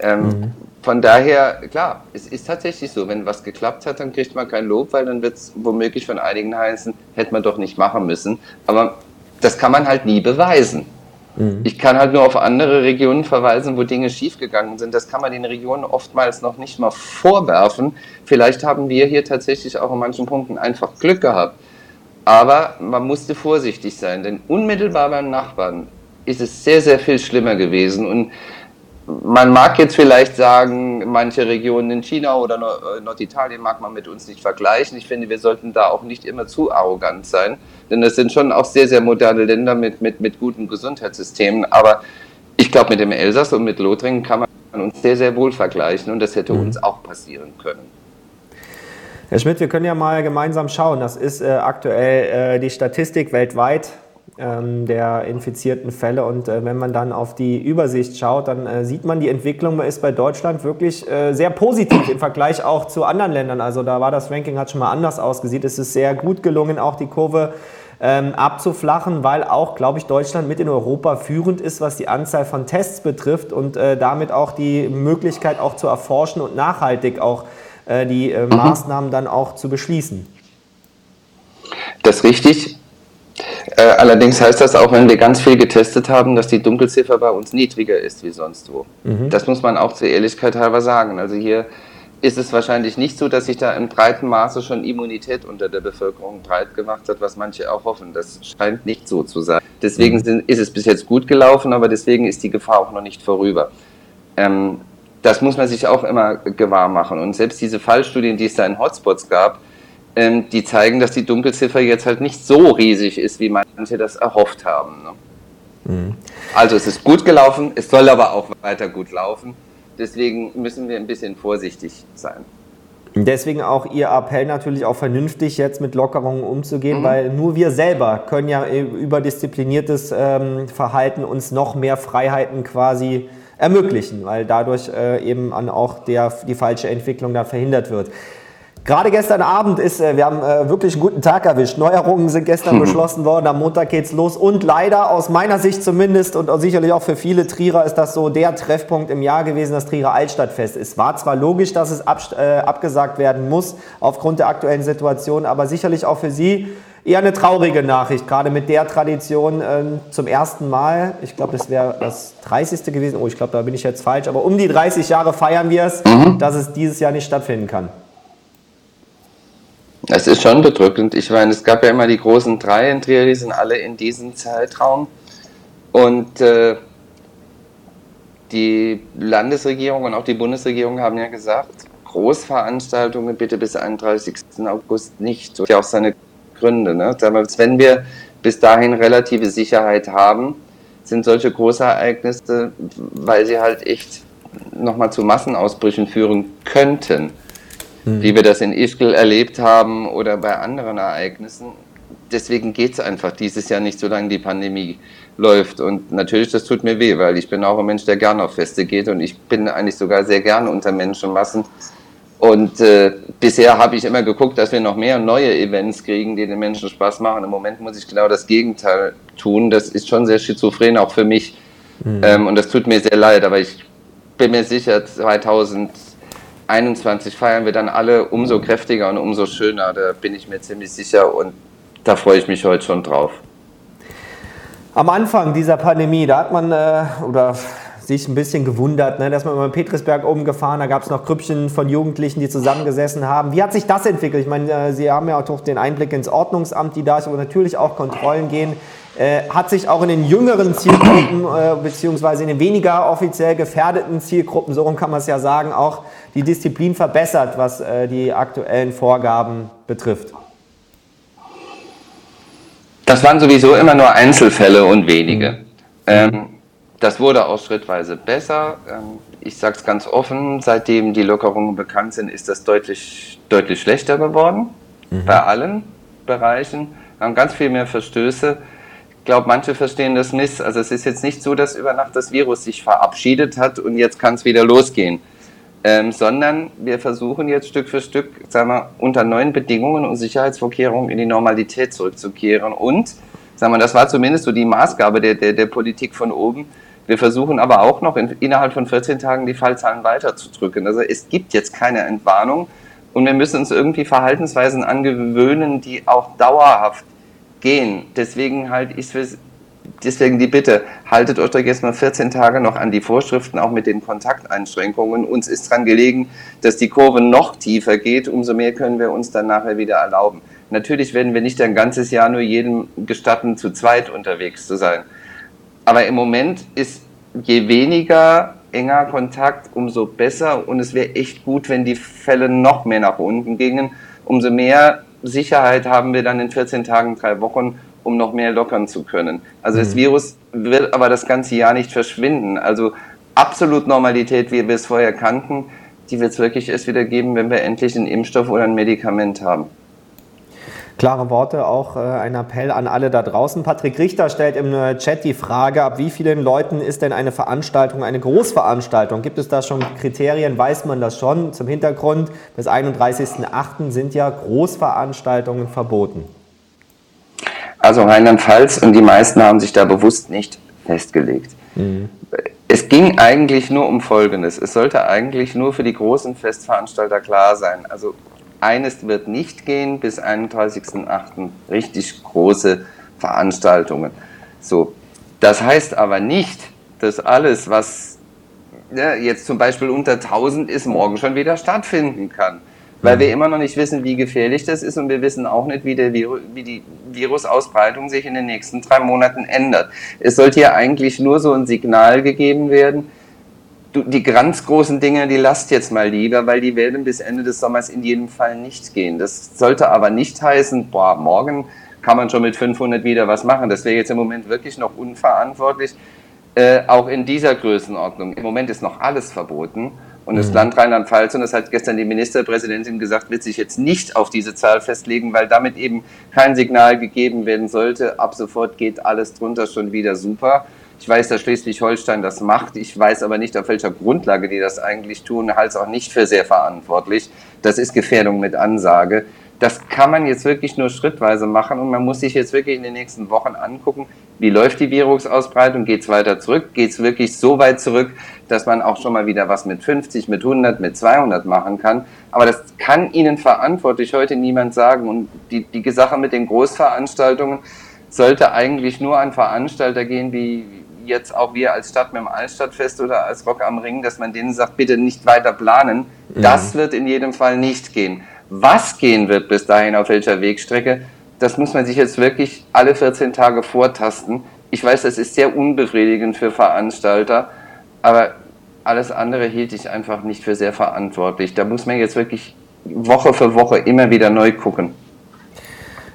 Ähm, mhm. Von daher, klar, es ist tatsächlich so, wenn was geklappt hat, dann kriegt man kein Lob, weil dann wird es womöglich von einigen heißen, hätte man doch nicht machen müssen. Aber das kann man halt nie beweisen. Mhm. Ich kann halt nur auf andere Regionen verweisen, wo Dinge schiefgegangen sind. Das kann man den Regionen oftmals noch nicht mal vorwerfen. Vielleicht haben wir hier tatsächlich auch in manchen Punkten einfach Glück gehabt. Aber man musste vorsichtig sein, denn unmittelbar beim Nachbarn ist es sehr, sehr viel schlimmer gewesen. Und man mag jetzt vielleicht sagen, manche Regionen in China oder äh, Norditalien mag man mit uns nicht vergleichen. Ich finde, wir sollten da auch nicht immer zu arrogant sein, denn das sind schon auch sehr, sehr moderne Länder mit, mit, mit guten Gesundheitssystemen. Aber ich glaube, mit dem Elsass und mit Lothringen kann man uns sehr, sehr wohl vergleichen und das hätte mhm. uns auch passieren können. Herr Schmidt, wir können ja mal gemeinsam schauen. Das ist äh, aktuell äh, die Statistik weltweit ähm, der infizierten Fälle. Und äh, wenn man dann auf die Übersicht schaut, dann äh, sieht man, die Entwicklung ist bei Deutschland wirklich äh, sehr positiv im Vergleich auch zu anderen Ländern. Also da war das Ranking hat schon mal anders ausgesehen. Es ist sehr gut gelungen, auch die Kurve ähm, abzuflachen, weil auch, glaube ich, Deutschland mit in Europa führend ist, was die Anzahl von Tests betrifft und äh, damit auch die Möglichkeit auch zu erforschen und nachhaltig auch äh, die äh, mhm. Maßnahmen dann auch zu beschließen. Das ist richtig. Äh, allerdings heißt das auch, wenn wir ganz viel getestet haben, dass die Dunkelziffer bei uns niedriger ist wie sonst wo. Mhm. Das muss man auch zur Ehrlichkeit halber sagen. Also hier ist es wahrscheinlich nicht so, dass sich da in breitem Maße schon Immunität unter der Bevölkerung breit gemacht hat, was manche auch hoffen. Das scheint nicht so zu sein. Deswegen mhm. sind, ist es bis jetzt gut gelaufen, aber deswegen ist die Gefahr auch noch nicht vorüber. Ähm, das muss man sich auch immer gewahr machen. Und selbst diese Fallstudien, die es da in Hotspots gab, ähm, die zeigen, dass die Dunkelziffer jetzt halt nicht so riesig ist, wie manche das erhofft haben. Ne? Mhm. Also es ist gut gelaufen, es soll aber auch weiter gut laufen. Deswegen müssen wir ein bisschen vorsichtig sein. Deswegen auch Ihr Appell natürlich auch vernünftig jetzt mit Lockerungen umzugehen, mhm. weil nur wir selber können ja über diszipliniertes ähm, Verhalten uns noch mehr Freiheiten quasi ermöglichen, weil dadurch äh, eben an auch der, die falsche Entwicklung dann verhindert wird. Gerade gestern Abend ist, äh, wir haben äh, wirklich einen guten Tag erwischt. Neuerungen sind gestern mhm. beschlossen worden, am Montag geht's los. Und leider, aus meiner Sicht zumindest und sicherlich auch für viele Trierer, ist das so der Treffpunkt im Jahr gewesen, das Trierer Altstadtfest. Es war zwar logisch, dass es ab, äh, abgesagt werden muss, aufgrund der aktuellen Situation, aber sicherlich auch für Sie eher eine traurige Nachricht, gerade mit der Tradition äh, zum ersten Mal. Ich glaube, das wäre das 30. gewesen. Oh, ich glaube, da bin ich jetzt falsch. Aber um die 30 Jahre feiern wir es, mhm. dass es dieses Jahr nicht stattfinden kann. Es ist schon bedrückend. Ich meine, es gab ja immer die großen drei in Trier, die sind alle in diesem Zeitraum. Und äh, die Landesregierung und auch die Bundesregierung haben ja gesagt, Großveranstaltungen bitte bis 31. August nicht. Das hat ja auch seine Gründe. Ne? Wenn wir bis dahin relative Sicherheit haben, sind solche Großereignisse, weil sie halt echt nochmal zu Massenausbrüchen führen könnten, mhm. wie wir das in Ischgl erlebt haben oder bei anderen Ereignissen. Deswegen geht es einfach dieses Jahr nicht, solange die Pandemie läuft. Und natürlich, das tut mir weh, weil ich bin auch ein Mensch, der gerne auf Feste geht und ich bin eigentlich sogar sehr gerne unter Menschenmassen. Und äh, bisher habe ich immer geguckt, dass wir noch mehr neue Events kriegen, die den Menschen Spaß machen. Im Moment muss ich genau das Gegenteil tun. Das ist schon sehr schizophren, auch für mich. Mhm. Ähm, und das tut mir sehr leid, aber ich bin mir sicher, 2021 feiern wir dann alle umso kräftiger und umso schöner. Da bin ich mir ziemlich sicher und da freue ich mich heute schon drauf. Am Anfang dieser Pandemie, da hat man, äh, oder sich ein bisschen gewundert, ne, dass man über Petrisberg oben gefahren, da gab es noch Grüppchen von Jugendlichen, die zusammengesessen haben. Wie hat sich das entwickelt? Ich meine, äh, Sie haben ja auch den Einblick ins Ordnungsamt, die da ist, aber natürlich auch Kontrollen gehen. Äh, hat sich auch in den jüngeren Zielgruppen, äh, beziehungsweise in den weniger offiziell gefährdeten Zielgruppen, so kann man es ja sagen, auch die Disziplin verbessert, was äh, die aktuellen Vorgaben betrifft? Das waren sowieso immer nur Einzelfälle und wenige. Mhm. Ähm, das wurde auch schrittweise besser. Ähm, ich sage es ganz offen, seitdem die Lockerungen bekannt sind, ist das deutlich, deutlich schlechter geworden. Mhm. Bei allen Bereichen. Wir haben ganz viel mehr Verstöße glaube, manche verstehen das nicht. Also es ist jetzt nicht so, dass über Nacht das Virus sich verabschiedet hat und jetzt kann es wieder losgehen. Ähm, sondern wir versuchen jetzt Stück für Stück, sagen wir, unter neuen Bedingungen und Sicherheitsvorkehrungen in die Normalität zurückzukehren. Und, sagen wir, das war zumindest so die Maßgabe der, der, der Politik von oben. Wir versuchen aber auch noch in, innerhalb von 14 Tagen die Fallzahlen weiterzudrücken. Also es gibt jetzt keine Entwarnung und wir müssen uns irgendwie Verhaltensweisen angewöhnen, die auch dauerhaft gehen. Deswegen halt ich deswegen die Bitte, haltet euch doch jetzt mal 14 Tage noch an die Vorschriften, auch mit den Kontakteinschränkungen. Uns ist dran gelegen, dass die Kurve noch tiefer geht, umso mehr können wir uns dann nachher wieder erlauben. Natürlich werden wir nicht ein ganzes Jahr nur jedem gestatten, zu zweit unterwegs zu sein. Aber im Moment ist je weniger enger Kontakt, umso besser. Und es wäre echt gut, wenn die Fälle noch mehr nach unten gingen. Umso mehr Sicherheit haben wir dann in 14 Tagen, drei Wochen, um noch mehr lockern zu können. Also mhm. das Virus wird aber das ganze Jahr nicht verschwinden. Also absolut Normalität, wie wir es vorher kannten, die wird es wirklich erst wieder geben, wenn wir endlich einen Impfstoff oder ein Medikament haben. Klare Worte, auch äh, ein Appell an alle da draußen. Patrick Richter stellt im äh, Chat die Frage, ab wie vielen Leuten ist denn eine Veranstaltung eine Großveranstaltung? Gibt es da schon Kriterien? Weiß man das schon? Zum Hintergrund, bis 31.08. sind ja Großveranstaltungen verboten. Also Rheinland-Pfalz und die meisten haben sich da bewusst nicht festgelegt. Mhm. Es ging eigentlich nur um Folgendes. Es sollte eigentlich nur für die großen Festveranstalter klar sein. Also eines wird nicht gehen bis 31.08. richtig große Veranstaltungen. So, das heißt aber nicht, dass alles, was ja, jetzt zum Beispiel unter 1000 ist, morgen schon wieder stattfinden kann. Weil mhm. wir immer noch nicht wissen, wie gefährlich das ist und wir wissen auch nicht, wie, der Virus, wie die Virusausbreitung sich in den nächsten drei Monaten ändert. Es sollte ja eigentlich nur so ein Signal gegeben werden, die ganz großen Dinge, die lasst jetzt mal lieber, weil die werden bis Ende des Sommers in jedem Fall nicht gehen. Das sollte aber nicht heißen, boah, morgen kann man schon mit 500 wieder was machen. Das wäre jetzt im Moment wirklich noch unverantwortlich, äh, auch in dieser Größenordnung. Im Moment ist noch alles verboten. Und das mhm. Land Rheinland-Pfalz, und das hat gestern die Ministerpräsidentin gesagt, wird sich jetzt nicht auf diese Zahl festlegen, weil damit eben kein Signal gegeben werden sollte. Ab sofort geht alles drunter schon wieder super. Ich weiß, dass Schleswig-Holstein das macht. Ich weiß aber nicht, auf welcher Grundlage die das eigentlich tun. Halte es auch nicht für sehr verantwortlich. Das ist Gefährdung mit Ansage. Das kann man jetzt wirklich nur schrittweise machen und man muss sich jetzt wirklich in den nächsten Wochen angucken, wie läuft die Virusausbreitung, geht es weiter zurück, geht es wirklich so weit zurück, dass man auch schon mal wieder was mit 50, mit 100, mit 200 machen kann. Aber das kann Ihnen verantwortlich heute niemand sagen. Und die, die Sache mit den Großveranstaltungen sollte eigentlich nur an Veranstalter gehen wie, jetzt auch wir als Stadt mit dem Altstadtfest oder als Rock am Ring, dass man denen sagt, bitte nicht weiter planen. Mhm. Das wird in jedem Fall nicht gehen. Was gehen wird bis dahin, auf welcher Wegstrecke, das muss man sich jetzt wirklich alle 14 Tage vortasten. Ich weiß, das ist sehr unbefriedigend für Veranstalter, aber alles andere hielt ich einfach nicht für sehr verantwortlich. Da muss man jetzt wirklich Woche für Woche immer wieder neu gucken.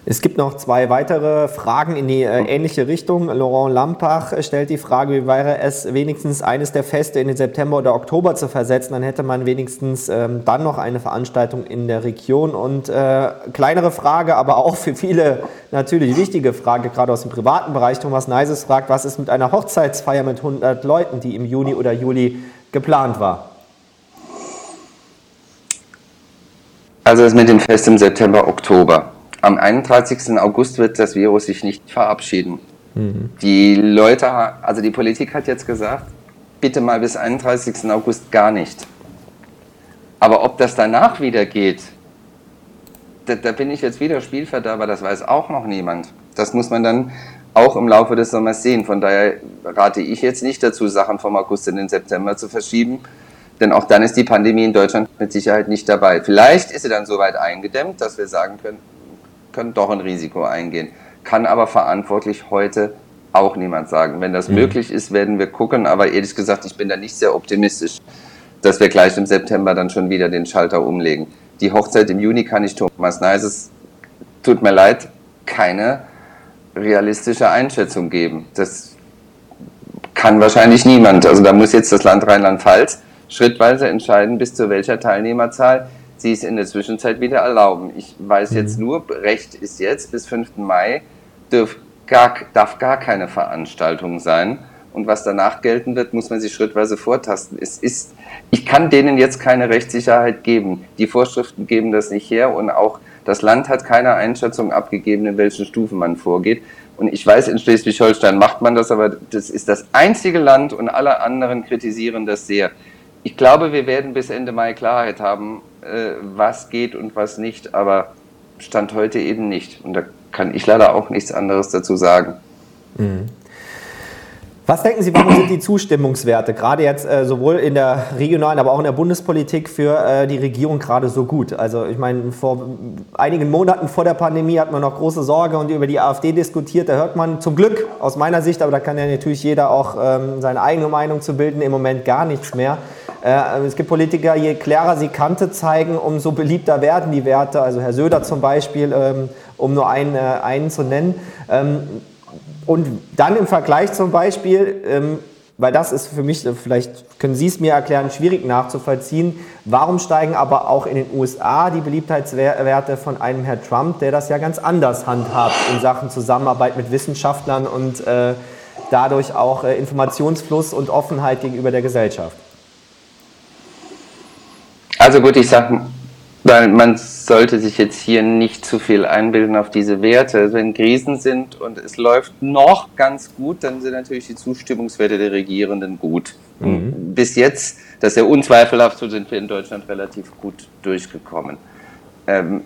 Es gibt noch zwei weitere Fragen in die äh, ähnliche Richtung. Laurent Lampach stellt die Frage, wie wäre es wenigstens eines der Feste in den September oder Oktober zu versetzen? Dann hätte man wenigstens ähm, dann noch eine Veranstaltung in der Region. Und äh, kleinere Frage, aber auch für viele natürlich wichtige Frage, gerade aus dem privaten Bereich. Thomas Neises fragt, was ist mit einer Hochzeitsfeier mit 100 Leuten, die im Juni oder Juli geplant war? Also das mit dem Fest im September, Oktober am 31. August wird das Virus sich nicht verabschieden. Mhm. Die Leute, also die Politik hat jetzt gesagt, bitte mal bis 31. August gar nicht. Aber ob das danach wieder geht, da, da bin ich jetzt wieder Spielverderber, das weiß auch noch niemand. Das muss man dann auch im Laufe des Sommers sehen. Von daher rate ich jetzt nicht dazu, Sachen vom August in den September zu verschieben, denn auch dann ist die Pandemie in Deutschland mit Sicherheit nicht dabei. Vielleicht ist sie dann so weit eingedämmt, dass wir sagen können, können doch ein Risiko eingehen. Kann aber verantwortlich heute auch niemand sagen. Wenn das mhm. möglich ist, werden wir gucken, aber ehrlich gesagt, ich bin da nicht sehr optimistisch, dass wir gleich im September dann schon wieder den Schalter umlegen. Die Hochzeit im Juni kann ich Thomas Neises, tut mir leid, keine realistische Einschätzung geben. Das kann wahrscheinlich niemand. Also da muss jetzt das Land Rheinland-Pfalz schrittweise entscheiden, bis zu welcher Teilnehmerzahl sie es in der Zwischenzeit wieder erlauben. Ich weiß mhm. jetzt nur, Recht ist jetzt, bis 5. Mai darf gar, darf gar keine Veranstaltung sein. Und was danach gelten wird, muss man sich schrittweise vortasten. Es ist, ich kann denen jetzt keine Rechtssicherheit geben. Die Vorschriften geben das nicht her und auch das Land hat keine Einschätzung abgegeben, in welchen Stufen man vorgeht. Und ich weiß, in Schleswig-Holstein macht man das, aber das ist das einzige Land und alle anderen kritisieren das sehr. Ich glaube, wir werden bis Ende Mai Klarheit haben, äh, was geht und was nicht, aber Stand heute eben nicht. Und da kann ich leider auch nichts anderes dazu sagen. Mhm. Was denken Sie, warum sind die Zustimmungswerte gerade jetzt äh, sowohl in der regionalen, aber auch in der Bundespolitik für äh, die Regierung gerade so gut? Also ich meine, vor einigen Monaten vor der Pandemie hat man noch große Sorge und über die AfD diskutiert. Da hört man zum Glück aus meiner Sicht, aber da kann ja natürlich jeder auch ähm, seine eigene Meinung zu bilden, im Moment gar nichts mehr. Äh, es gibt Politiker, je klarer sie Kante zeigen, umso beliebter werden die Werte. Also Herr Söder zum Beispiel, ähm, um nur einen, äh, einen zu nennen. Ähm, und dann im Vergleich zum Beispiel, ähm, weil das ist für mich, vielleicht können Sie es mir erklären, schwierig nachzuvollziehen, warum steigen aber auch in den USA die Beliebtheitswerte von einem Herrn Trump, der das ja ganz anders handhabt in Sachen Zusammenarbeit mit Wissenschaftlern und äh, dadurch auch äh, Informationsfluss und Offenheit gegenüber der Gesellschaft? Also gut, ich sage weil man sollte sich jetzt hier nicht zu viel einbilden auf diese Werte. Wenn Krisen sind und es läuft noch ganz gut, dann sind natürlich die Zustimmungswerte der Regierenden gut. Mhm. Bis jetzt, das ist ja unzweifelhaft, so sind wir in Deutschland relativ gut durchgekommen. Ähm,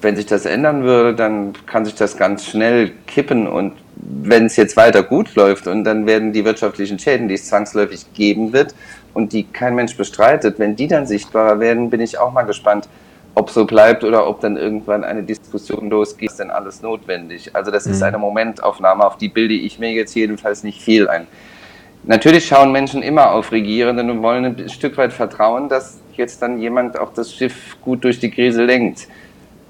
wenn sich das ändern würde, dann kann sich das ganz schnell kippen und wenn es jetzt weiter gut läuft und dann werden die wirtschaftlichen Schäden, die es zwangsläufig geben wird, und die kein Mensch bestreitet, wenn die dann sichtbarer werden, bin ich auch mal gespannt, ob so bleibt oder ob dann irgendwann eine Diskussion losgeht, ist denn alles notwendig. Also das mhm. ist eine Momentaufnahme, auf die bilde ich mir jetzt jedenfalls nicht viel ein. Natürlich schauen Menschen immer auf Regierenden und wollen ein Stück weit vertrauen, dass jetzt dann jemand auch das Schiff gut durch die Krise lenkt.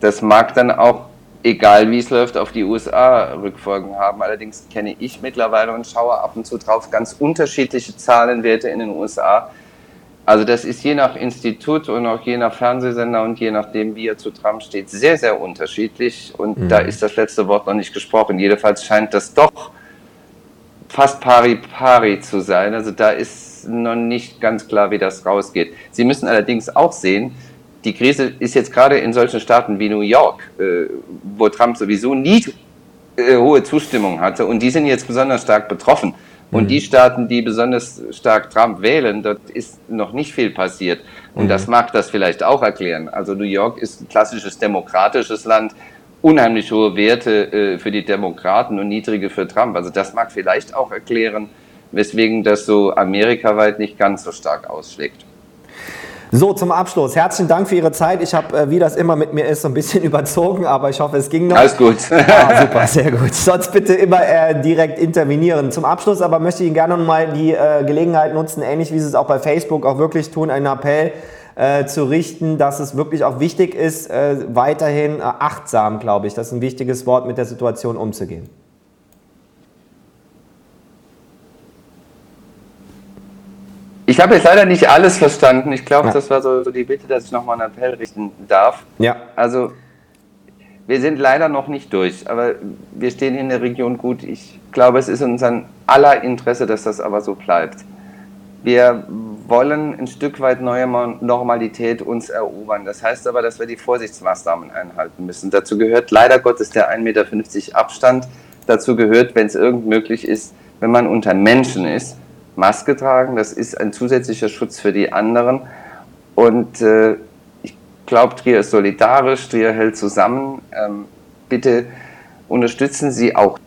Das mag dann auch egal wie es läuft, auf die USA Rückfolgen haben. Allerdings kenne ich mittlerweile und schaue ab und zu drauf ganz unterschiedliche Zahlenwerte in den USA. Also das ist je nach Institut und auch je nach Fernsehsender und je nachdem, wie er zu Trump steht, sehr, sehr unterschiedlich. Und mhm. da ist das letzte Wort noch nicht gesprochen. Jedenfalls scheint das doch fast pari pari zu sein. Also da ist noch nicht ganz klar, wie das rausgeht. Sie müssen allerdings auch sehen, die Krise ist jetzt gerade in solchen Staaten wie New York, äh, wo Trump sowieso nie äh, hohe Zustimmung hatte und die sind jetzt besonders stark betroffen. Und mhm. die Staaten, die besonders stark Trump wählen, dort ist noch nicht viel passiert. Und mhm. das mag das vielleicht auch erklären. Also New York ist ein klassisches demokratisches Land, unheimlich hohe Werte äh, für die Demokraten und niedrige für Trump. Also das mag vielleicht auch erklären, weswegen das so amerikaweit nicht ganz so stark ausschlägt. So, zum Abschluss. Herzlichen Dank für Ihre Zeit. Ich habe, äh, wie das immer mit mir ist, so ein bisschen [LAUGHS] überzogen, aber ich hoffe, es ging noch. Alles gut. ah, [LAUGHS] super, sehr gut. Sonst bitte immer äh, direkt intervenieren. Zum Abschluss aber möchte ich Ihnen gerne noch mal die äh, Gelegenheit nutzen, ähnlich wie Sie es auch bei Facebook auch wirklich tun, einen Appell äh, zu richten, dass es wirklich auch wichtig ist, äh, weiterhin äh, achtsam, glaube ich, das ist ein wichtiges Wort, mit der Situation umzugehen. Ich habe jetzt leider nicht alles verstanden. Ich glaube, ja. das war so, so, die Bitte, dass ich nochmal einen Appell richten darf. Ja. Also, wir sind leider noch nicht durch, aber wir stehen in der Region gut. Ich glaube, es ist in unser aller Interesse, dass das aber so bleibt. Wir wollen ein Stück weit neue Normalität uns erobern. Das heißt aber, dass wir die Vorsichtsmaßnahmen einhalten müssen. Dazu gehört leider Gottes der 1,50 Meter Abstand. Dazu gehört, wenn es irgend möglich ist, wenn man unter Menschen ist, Maske tragen. Das ist ein zusätzlicher Schutz für die anderen. Und äh, ich glaube, Trier ist solidarisch, Trier hält zusammen. Ähm, bitte unterstützen Sie auch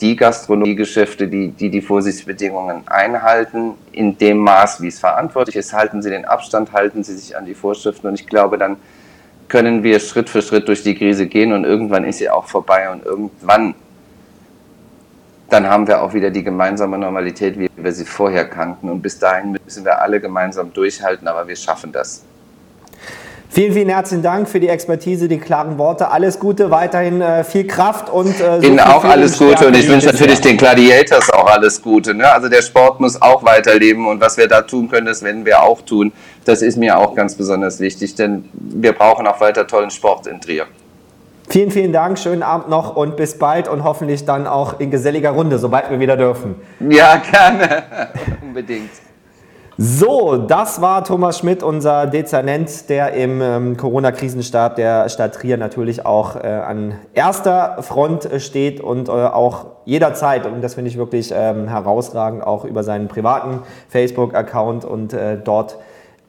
die Gastronomiegeschäfte, die, die die Vorsichtsbedingungen einhalten, in dem Maß, wie es verantwortlich ist, halten sie den Abstand, halten sie sich an die Vorschriften und ich glaube, dann können wir Schritt für Schritt durch die Krise gehen und irgendwann ist sie auch vorbei und irgendwann dann haben wir auch wieder die gemeinsame Normalität, wie wir sie vorher kannten. Und bis dahin müssen wir alle gemeinsam durchhalten, aber wir schaffen das. Vielen, vielen herzlichen Dank für die Expertise, die klaren Worte. Alles Gute, weiterhin äh, viel Kraft und äh, Ihnen auch alles Gute und ich wünsche natürlich den Gladiators auch alles Gute. Ne? Also der Sport muss auch weiterleben und was wir da tun können, das werden wir auch tun. Das ist mir auch ganz besonders wichtig, denn wir brauchen auch weiter tollen Sport in Trier. Vielen, vielen Dank, schönen Abend noch und bis bald und hoffentlich dann auch in geselliger Runde, sobald wir wieder dürfen. Ja, gerne. [LAUGHS] Unbedingt. So, das war Thomas Schmidt, unser Dezernent, der im ähm, Corona-Krisenstab der Stadt Trier natürlich auch äh, an erster Front steht und äh, auch jederzeit, und das finde ich wirklich ähm, herausragend, auch über seinen privaten Facebook-Account und äh, dort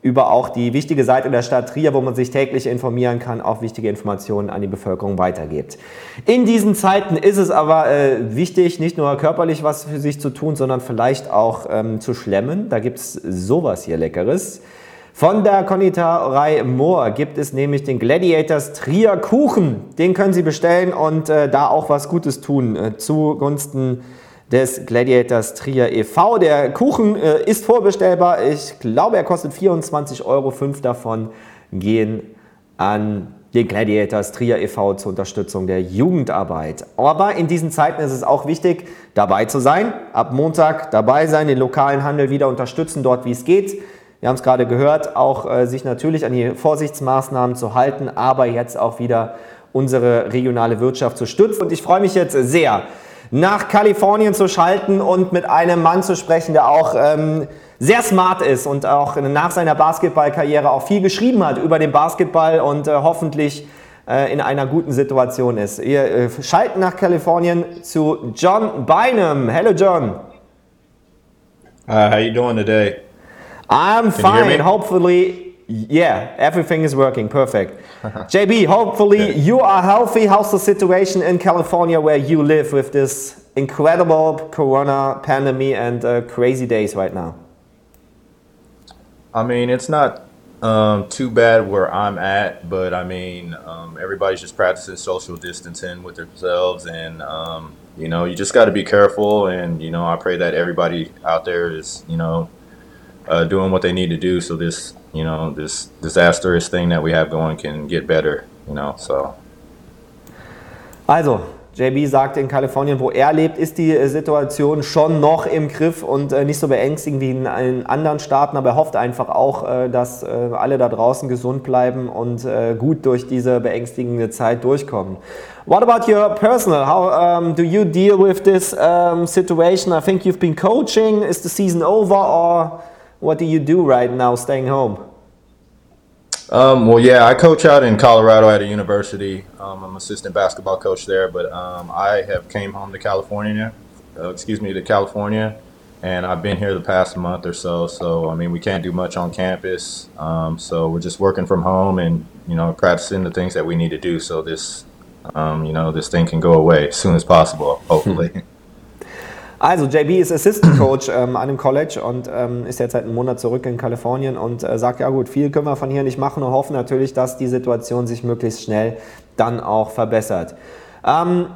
über auch die wichtige Seite der Stadt Trier, wo man sich täglich informieren kann, auch wichtige Informationen an die Bevölkerung weitergibt. In diesen Zeiten ist es aber äh, wichtig, nicht nur körperlich was für sich zu tun, sondern vielleicht auch ähm, zu schlemmen. Da gibt es sowas hier Leckeres. Von der Konditorei Moor gibt es nämlich den Gladiators Trier Kuchen. Den können Sie bestellen und äh, da auch was Gutes tun äh, zugunsten des Gladiators Trier e.V. Der Kuchen äh, ist vorbestellbar. Ich glaube, er kostet 24 Euro. Fünf davon gehen an den Gladiators Trier e.V. zur Unterstützung der Jugendarbeit. Aber in diesen Zeiten ist es auch wichtig, dabei zu sein. Ab Montag dabei sein, den lokalen Handel wieder unterstützen, dort wie es geht. Wir haben es gerade gehört, auch äh, sich natürlich an die Vorsichtsmaßnahmen zu halten, aber jetzt auch wieder unsere regionale Wirtschaft zu stützen. Und ich freue mich jetzt sehr, nach Kalifornien zu schalten und mit einem Mann zu sprechen, der auch ähm, sehr smart ist und auch nach seiner Basketballkarriere auch viel geschrieben hat über den Basketball und äh, hoffentlich äh, in einer guten Situation ist. Wir äh, schalten nach Kalifornien zu John Bynum. Hello John. Uh, how you doing today? I'm Can fine. Hopefully Yeah, everything is working perfect. [LAUGHS] JB, hopefully yeah. you are healthy. How's the situation in California where you live with this incredible corona pandemic and uh, crazy days right now? I mean, it's not um, too bad where I'm at, but I mean, um, everybody's just practicing social distancing with themselves, and um, you know, you just got to be careful. And you know, I pray that everybody out there is, you know, uh, doing what they need to do so this you know this disastrous thing that we have going can get better you know so also JB sagt, in Kalifornien, wo er lebt, ist die Situation schon noch im Griff und äh, nicht so beängstigend wie in, in, anderen Staaten, aber er hofft einfach auch, äh, dass äh, alle da draußen gesund bleiben und äh, gut durch diese beängstigende Zeit durchkommen. What about your personal? How um, do you deal with this um, situation? I think you've been coaching. Is the season over or what do you do right now staying home? Um, well, yeah, I coach out in Colorado at a university. Um, I'm assistant basketball coach there, but um, I have came home to California. Uh, excuse me, to California, and I've been here the past month or so. So I mean, we can't do much on campus. Um, so we're just working from home and you know practicing the things that we need to do. So this, um, you know, this thing can go away as soon as possible, hopefully. [LAUGHS] Also JB ist Assistant Coach ähm, an einem College und ähm, ist jetzt seit einem Monat zurück in Kalifornien und äh, sagt, ja gut, viel können wir von hier nicht machen und hoffen natürlich, dass die Situation sich möglichst schnell dann auch verbessert. Um, ähm,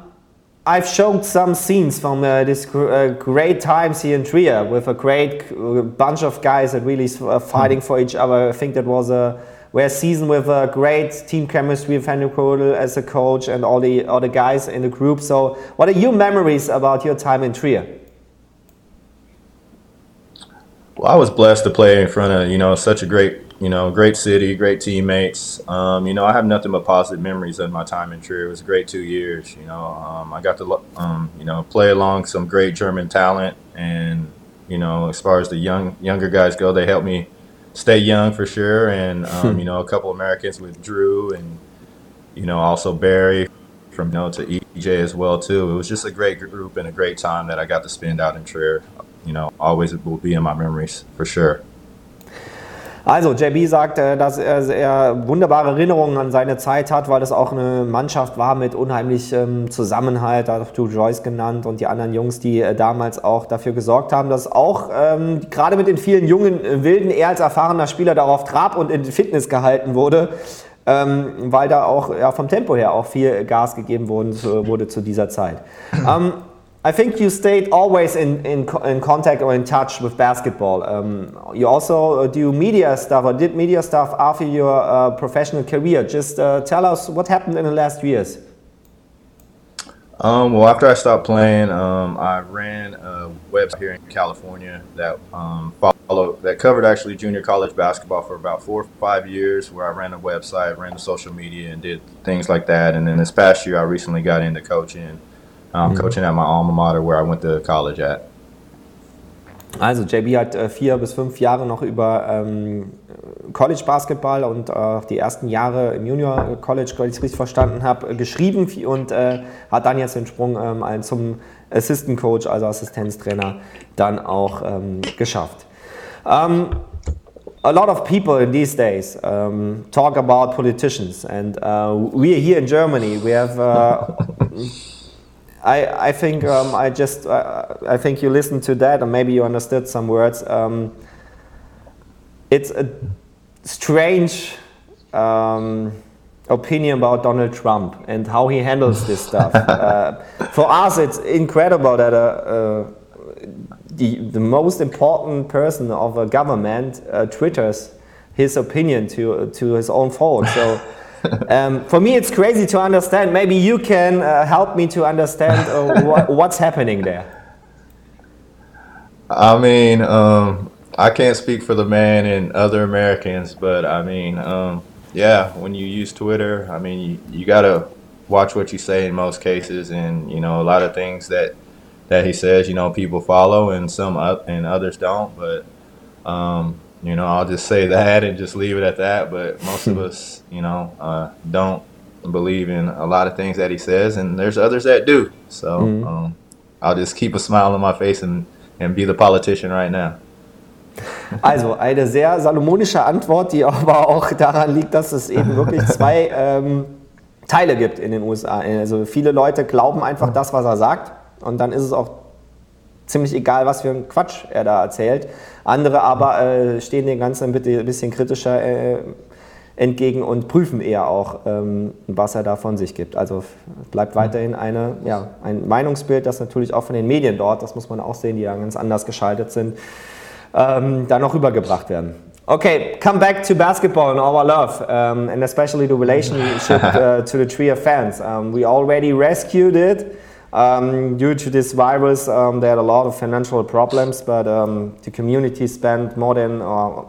I've showed some scenes from uh, this uh, great times here in Trier with a great uh, bunch of guys that really uh, fighting for each other. I think that was a were a season with a great team chemistry with Henry Kodel as a coach and all the all the guys in the group. So, what are your memories about your time in Trier? Well, I was blessed to play in front of you know such a great you know great city, great teammates. Um, you know, I have nothing but positive memories of my time in Trier. It was a great two years. You know, um, I got to um, you know play along some great German talent, and you know, as far as the young younger guys go, they helped me stay young for sure. And [LAUGHS] um, you know, a couple Americans with Drew and you know also Barry from you know to EJ as well too. It was just a great group and a great time that I got to spend out in Trier. You know, always will be in my memories for sure. Also, JB sagt, äh, dass er wunderbare Erinnerungen an seine Zeit hat, weil es auch eine Mannschaft war mit unheimlich ähm, Zusammenhalt, hat du Joyce genannt und die anderen Jungs, die äh, damals auch dafür gesorgt haben, dass auch ähm, gerade mit den vielen jungen äh, Wilden er als erfahrener Spieler darauf trab und in Fitness gehalten wurde, ähm, weil da auch ja, vom Tempo her auch viel Gas gegeben wurde, wurde zu dieser Zeit. Ähm, I think you stayed always in, in, in contact or in touch with basketball. Um, you also uh, do media stuff or did media stuff after your uh, professional career. Just uh, tell us what happened in the last years. Um, well, after I stopped playing, um, I ran a website here in California that um, followed that covered actually junior college basketball for about four or five years. Where I ran a website, ran the social media, and did things like that. And then this past year, I recently got into coaching um, mhm. coaching at my alma mater where I went to college at. Also JB hat äh, vier bis fünf Jahre noch über ähm, College Basketball und äh, die ersten Jahre im Junior College, wenn ich es richtig verstanden habe, geschrieben und äh, hat dann jetzt den Sprung ähm, zum Assistant Coach, also Assistenztrainer, dann auch ähm, geschafft. Um, a lot of people in these days um, talk about politicians and uh, we here in Germany we have uh, [LAUGHS] I, I think um, I just uh, I think you listened to that and maybe you understood some words. Um, it's a strange um, opinion about Donald Trump and how he handles this [LAUGHS] stuff. uh, for us, it's incredible that a, the, the most important person of a government uh, twitters his opinion to to his own fault. So. [LAUGHS] um, for me, it's crazy to understand. Maybe you can uh, help me to understand uh, [LAUGHS] what, what's happening there. I mean, um, I can't speak for the man and other Americans, but I mean, um, yeah, when you use Twitter, I mean, you, you got to watch what you say in most cases, and you know, a lot of things that that he says, you know, people follow, and some up and others don't. But um, you know, I'll just say [LAUGHS] that and just leave it at that. But most of us, you know, uh, don't believe in a lot of things that he says, and there's others that do. So mm-hmm. um, I'll just keep a smile on my face and, and be the politician right now. [LAUGHS] Also eine sehr salomonische Antwort, die aber auch daran liegt, dass es eben wirklich zwei [LAUGHS] ähm, Teile gibt in den USA. Also viele Leute glauben einfach das, was er sagt, und dann ist es auch ziemlich egal, was für ein Quatsch er da erzählt. Andere aber äh, stehen dem Ganzen ein bisschen kritischer äh, entgegen und prüfen eher auch, ähm, was er da von sich gibt. Also bleibt weiterhin eine, ja, ein Meinungsbild, das natürlich auch von den Medien dort, das muss man auch sehen, die ja ganz anders geschaltet sind, ähm, da noch rübergebracht werden. Okay, come back to basketball and our love, um, and especially the relationship uh, [LAUGHS] to the Trier fans. Um, we already rescued it. Um, due to this virus, um, they had a lot of financial problems, but um, the community spent more than uh,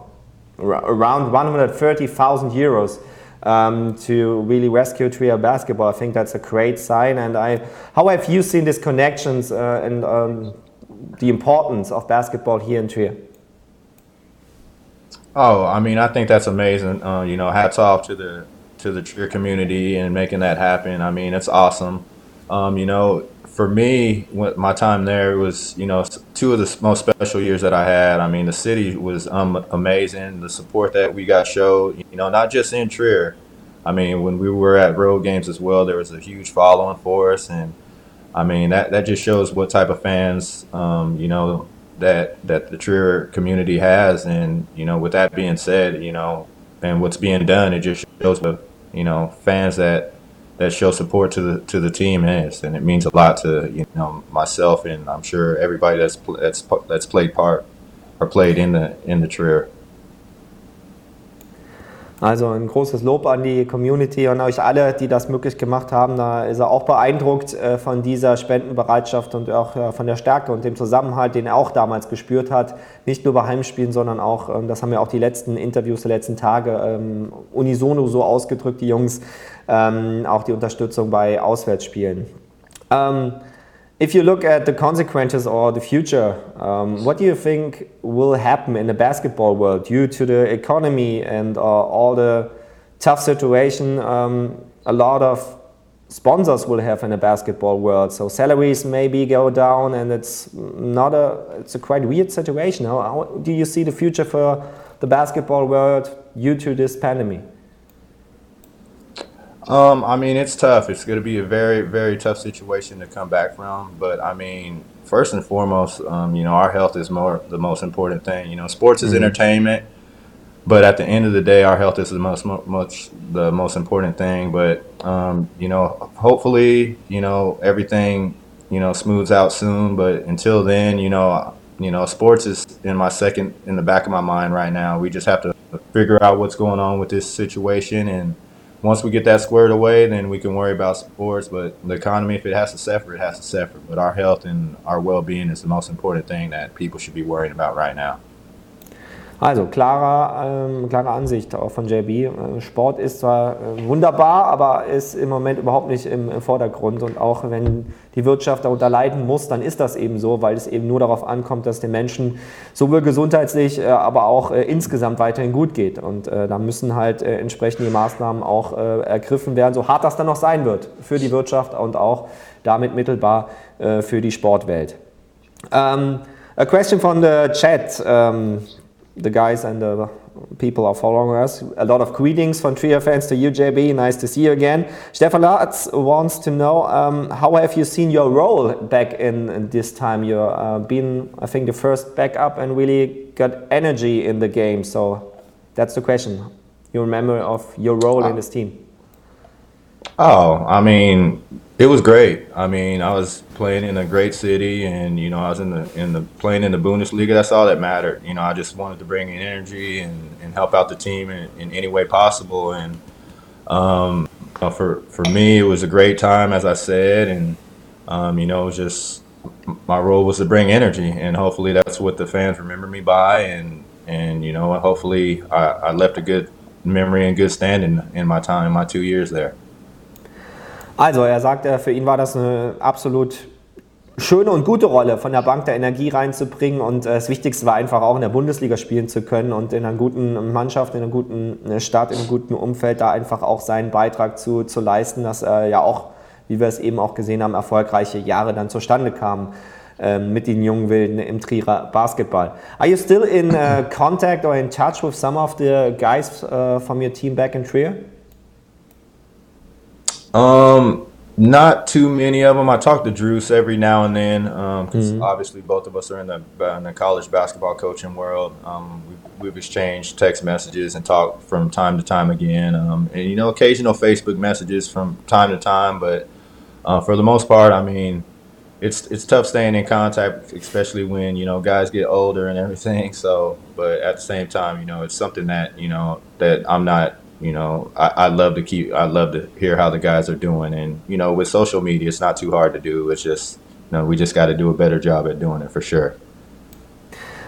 around 130,000 euros um, to really rescue Trier basketball. I think that's a great sign. And I, how have you seen these connections uh, and um, the importance of basketball here in Trier? Oh, I mean, I think that's amazing. Uh, you know, hats off to the to the Trier community and making that happen. I mean, it's awesome. Um, you know, for me, my time there was, you know, two of the most special years that I had. I mean, the city was um, amazing. The support that we got showed, you know, not just in Trier. I mean, when we were at road games as well, there was a huge following for us, and I mean that that just shows what type of fans, um, you know, that that the Trier community has. And you know, with that being said, you know, and what's being done, it just shows the you know fans that that show support to the to the team is, and it means a lot to you know myself and I'm sure everybody that's that's that's played part or played in the in the Trier. Also ein großes Lob an die Community und euch alle, die das möglich gemacht haben. Da ist er auch beeindruckt äh, von dieser Spendenbereitschaft und auch äh, von der Stärke und dem Zusammenhalt, den er auch damals gespürt hat. Nicht nur bei Heimspielen, sondern auch, ähm, das haben ja auch die letzten Interviews der letzten Tage ähm, unisono so ausgedrückt, die Jungs, ähm, auch die Unterstützung bei Auswärtsspielen. If you look at the consequences or the future, um, what do you think will happen in the basketball world due to the economy and uh, all the tough situation um, a lot of sponsors will have in the basketball world? So salaries maybe go down, and it's not a it's a quite weird situation. How, how do you see the future for the basketball world due to this pandemic? Um, I mean, it's tough. It's going to be a very, very tough situation to come back from. But I mean, first and foremost, um, you know, our health is more the most important thing. You know, sports is Mm-hmm. entertainment, but at the end of the day, our health is the most, much the most important thing. But um, you know, hopefully, you know, everything, you know, smooths out soon. But until then, you know, you know, sports is in my second in the back of my mind right now. We just have to figure out what's going on with this situation and once we get that squared away, then we can worry about sports. But the economy, if it has to suffer, it has to suffer. But our health and our well-being is the most important thing that people should be worrying about right now. Also, klarer, ähm, klare Ansicht auch von JB. Äh, Sport ist zwar äh, wunderbar, aber ist im Moment überhaupt nicht im, Vordergrund. Und auch wenn die Wirtschaft darunter leiden muss, dann ist das eben so, weil es eben nur darauf ankommt, dass den Menschen sowohl gesundheitlich, äh, aber auch insgesamt weiterhin gut geht. Und da müssen halt entsprechende Maßnahmen auch ergriffen werden, so hart das dann noch sein wird für die Wirtschaft und auch damit mittelbar für die Sportwelt. Um, a question from the chat. Um, the guys and the people are following us. A lot of greetings from Trier fans to you, JB. Nice to see you again. Stefan Latz wants to know um, how have you seen your role back in, in this time? You've uh, been, I think, the first backup and really got energy in the game. So that's the question. You remember of your role in this team? Oh, I mean, it was great. I mean, I was playing in a great city, and you know, I was in the in the playing in the Bundesliga. That's all that mattered. You know, I just wanted to bring in energy and, and help out the team in, in any way possible. And um, uh, for for me, it was a great time, as I said, and um, you know, it was just my role was to bring energy, and hopefully, that's what the fans remember me by. And and you know, hopefully, I, I left a good memory and good standing in my time, my two years there. Also, er sagt, äh, für ihn war das eine absolut schöne und gute Rolle, von der Bank der Energie reinzubringen. Und äh, das Wichtigste war einfach auch in der Bundesliga spielen zu können und in einer guten Mannschaft, in einer guten äh, Stadt, in einem guten Umfeld da einfach auch seinen Beitrag zu, zu leisten, dass er ja auch, wie wir es eben auch gesehen haben, erfolgreiche Jahre dann zustande kamen ähm, mit den jungen Wilden im Trierer Basketball. Are you still in uh, contact or in touch with some of the guys uh, from your team back in Trier? Um, not too many of them. I talk to Drews every now and then because obviously both of us are in the in the college basketball coaching world. Um, we've, we've exchanged text messages and talk from time to time again, um, and you know occasional Facebook messages from time to time. But uh, for the most part, I mean, it's it's tough staying in contact, especially when you know guys get older and everything. [LAUGHS] So, but at the same time, you know, it's something that you know that I'm not. You know, I, I love to keep. I love to hear how the guys are doing, and you know, with social media, it's not too hard to do. It's just, you know, we just got to do a better job at doing it for sure.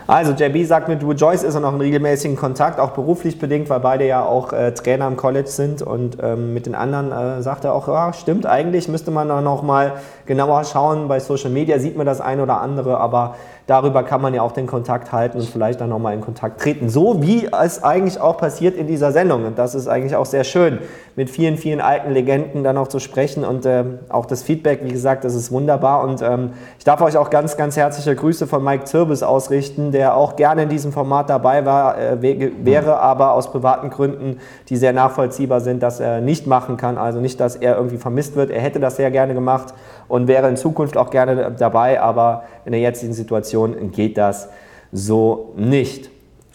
Also JB sagt, mit Drew Joyce ist er noch in regelmäßigen Kontakt, auch beruflich bedingt, weil beide ja auch äh, Trainer im College sind. Und ähm, mit den anderen äh, sagt er auch, ja, stimmt, eigentlich müsste man da noch mal genauer schauen. Bei Social Media sieht man das ein oder andere, aber darüber kann man ja auch den Kontakt halten und vielleicht dann noch mal in Kontakt treten. So wie es eigentlich auch passiert in dieser Sendung. Und das ist eigentlich auch sehr schön, mit vielen, vielen alten Legenden dann auch zu sprechen. Und ähm, auch das Feedback, wie gesagt, das ist wunderbar. Und ähm, ich darf euch auch ganz, ganz herzliche Grüße von Mike Zirbis ausrichten, der auch gerne in diesem Format dabei war, äh, wär- wäre, aber aus privaten Gründen, die sehr nachvollziehbar sind, dass er nicht machen kann. Also nicht, dass er irgendwie vermisst wird. Er hätte das sehr gerne gemacht und wäre in Zukunft auch gerne dabei, aber in der jetzigen Situation geht das so nicht.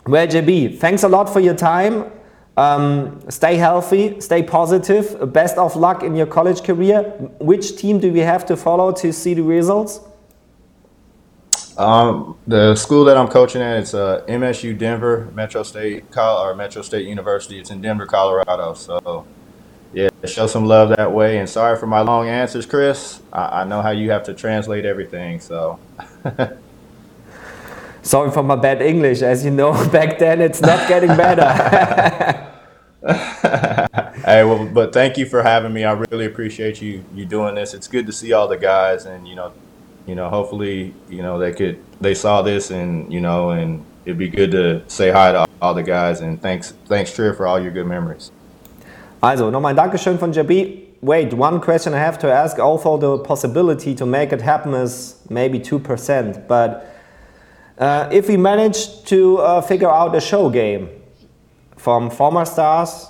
Well, JB, thanks a lot for your time. Um, stay healthy, stay positive. Best of luck in your college career. Which team do we have to follow to see the results? Um, the school that I'm coaching at it's uh, MSU Denver Metro State or Metro State University. It's in Denver, Colorado. So, yeah, show some love that way. And sorry for my long answers, Chris. I, I know how you have to translate everything. So, [LAUGHS] Sorry for my bad English. As you know, [LAUGHS] back then it's not getting better. [LAUGHS] hey, well, but thank you for having me. I really appreciate you you doing this. It's good to see all the guys, and you know, you know, hopefully, you know, they could they saw this, and you know, and it'd be good to say hi to all the guys. And thanks, thanks, Trier, for all your good memories. Also, nochmal ein Dankeschön von JB. Wait, one question I have to ask. Although the possibility to make it happen is maybe 2%, but Uh, if we manage to uh, figure out a show game from former stars,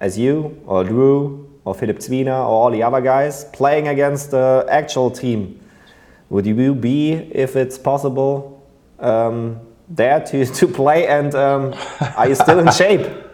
as you or Drew or Philip Zwiener or all the other guys, playing against the actual team, would you be, if it's possible, um, there to, [LAUGHS] to play? And um, are you still in [LAUGHS] shape?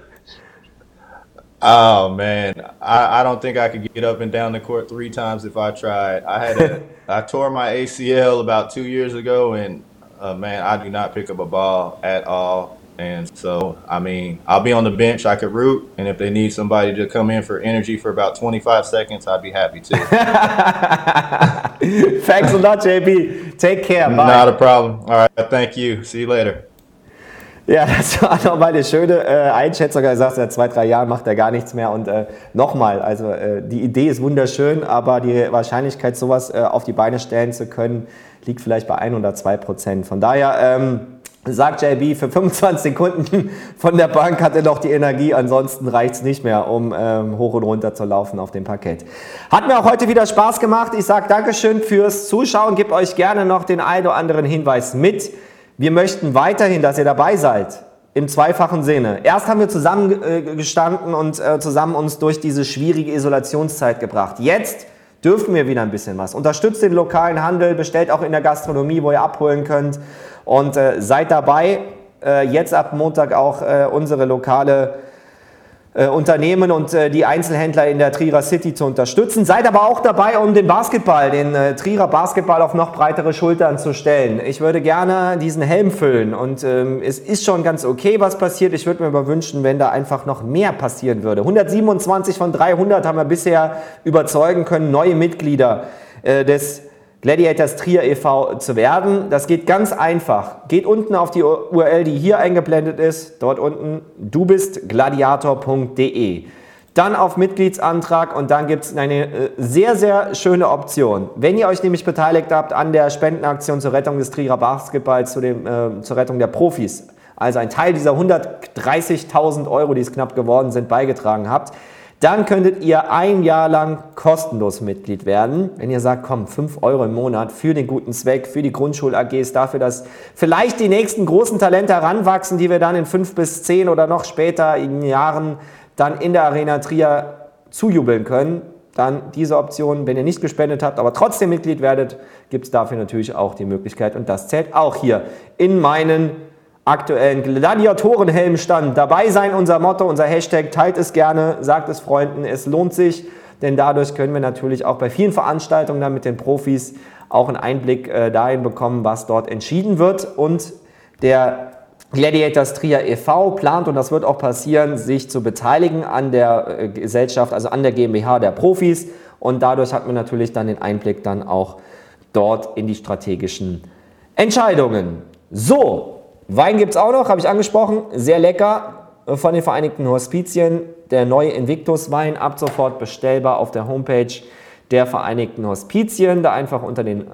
Oh man, I, I don't think I could get up and down the court three times if I tried. I had a, [LAUGHS] I tore my ACL about two years ago, and uh, man, I do not pick up a ball at all. And so, I mean, I'll be on the bench. I could root, and if they need somebody to come in for energy for about 25 seconds, I'd be happy to. [LAUGHS] Thanks a lot, JP. Take care. Bye. Not a problem. All right, thank you. See you later. Ja, [LAUGHS] das war nochmal eine schöne äh, Einschätzung. Er sagt, seit zwei, drei Jahren macht er gar nichts mehr. Und äh, nochmal, also äh, die Idee ist wunderschön, aber die Wahrscheinlichkeit, sowas äh, auf die Beine stellen zu können, liegt vielleicht bei ein oder zwei Prozent. Von daher ähm, sagt JB, für 25 Sekunden [LAUGHS] von der Bank hat er noch die Energie, ansonsten reicht es nicht mehr, um ähm, hoch und runter zu laufen auf dem Parkett. Hat mir auch heute wieder Spaß gemacht. Ich sage Dankeschön fürs Zuschauen, gebe euch gerne noch den einen oder anderen Hinweis mit. Wir möchten weiterhin, dass ihr dabei seid. Im zweifachen Sinne. Erst haben wir zusammen äh, gestanden und äh, zusammen uns durch diese schwierige Isolationszeit gebracht. Jetzt dürfen wir wieder ein bisschen was. Unterstützt den lokalen Handel, bestellt auch in der Gastronomie, wo ihr abholen könnt. Und äh, seid dabei, jetzt ab Montag auch unsere lokale Unternehmen und äh, die Einzelhändler in der Trierer City zu unterstützen. Seid aber auch dabei, um den Basketball, den äh, Trierer Basketball auf noch breitere Schultern zu stellen. Ich würde gerne diesen Helm füllen und ähm, es ist schon ganz okay, was passiert. Ich würde mir aber wünschen, wenn da einfach noch mehr passieren würde. 127 von 300 haben wir bisher überzeugen können, neue Mitglieder äh, des Gladiators Trier e.V. zu werden. Das geht ganz einfach. Geht unten auf die URL, die hier eingeblendet ist, dort unten, du bist gladiator.de. Dann auf Mitgliedsantrag und dann gibt es eine äh, sehr, sehr schöne Option. Wenn ihr euch nämlich beteiligt habt an der Spendenaktion zur Rettung des Trierer Basketballs, zu dem, äh, zur Rettung der Profis, also ein Teil dieser 130.000 Euro, die es knapp geworden sind, beigetragen habt, dann könntet ihr ein Jahr lang kostenlos Mitglied werden. Wenn ihr sagt, komm, 5 Euro im Monat für den guten Zweck, für die Grundschul-AGs, dafür, dass vielleicht die nächsten großen Talente heranwachsen, die wir dann in fünf bis zehn oder noch später in Jahren dann in der Arena Trier zujubeln können, dann diese Option. Wenn ihr nicht gespendet habt, aber trotzdem Mitglied werdet, gibt es dafür natürlich auch die Möglichkeit und das zählt auch hier in meinen aktuellen Gladiatorenhelmstand. Dabei sein unser Motto, unser Hashtag. Teilt es gerne, sagt es Freunden, es lohnt sich, denn dadurch können wir natürlich auch bei vielen Veranstaltungen dann mit den Profis auch einen Einblick äh, dahin bekommen, was dort entschieden wird. Und der Gladiators Trier e.V. plant, und das wird auch passieren, sich zu beteiligen an der äh, Gesellschaft, also an der GmbH der Profis. Und dadurch hat man natürlich dann den Einblick dann auch dort in die strategischen Entscheidungen. So, Wein gibt es auch noch, habe ich angesprochen, sehr lecker von den Vereinigten Hospizien. Der neue Invictus-Wein ab sofort bestellbar auf der Homepage der Vereinigten Hospizien. Da einfach unter den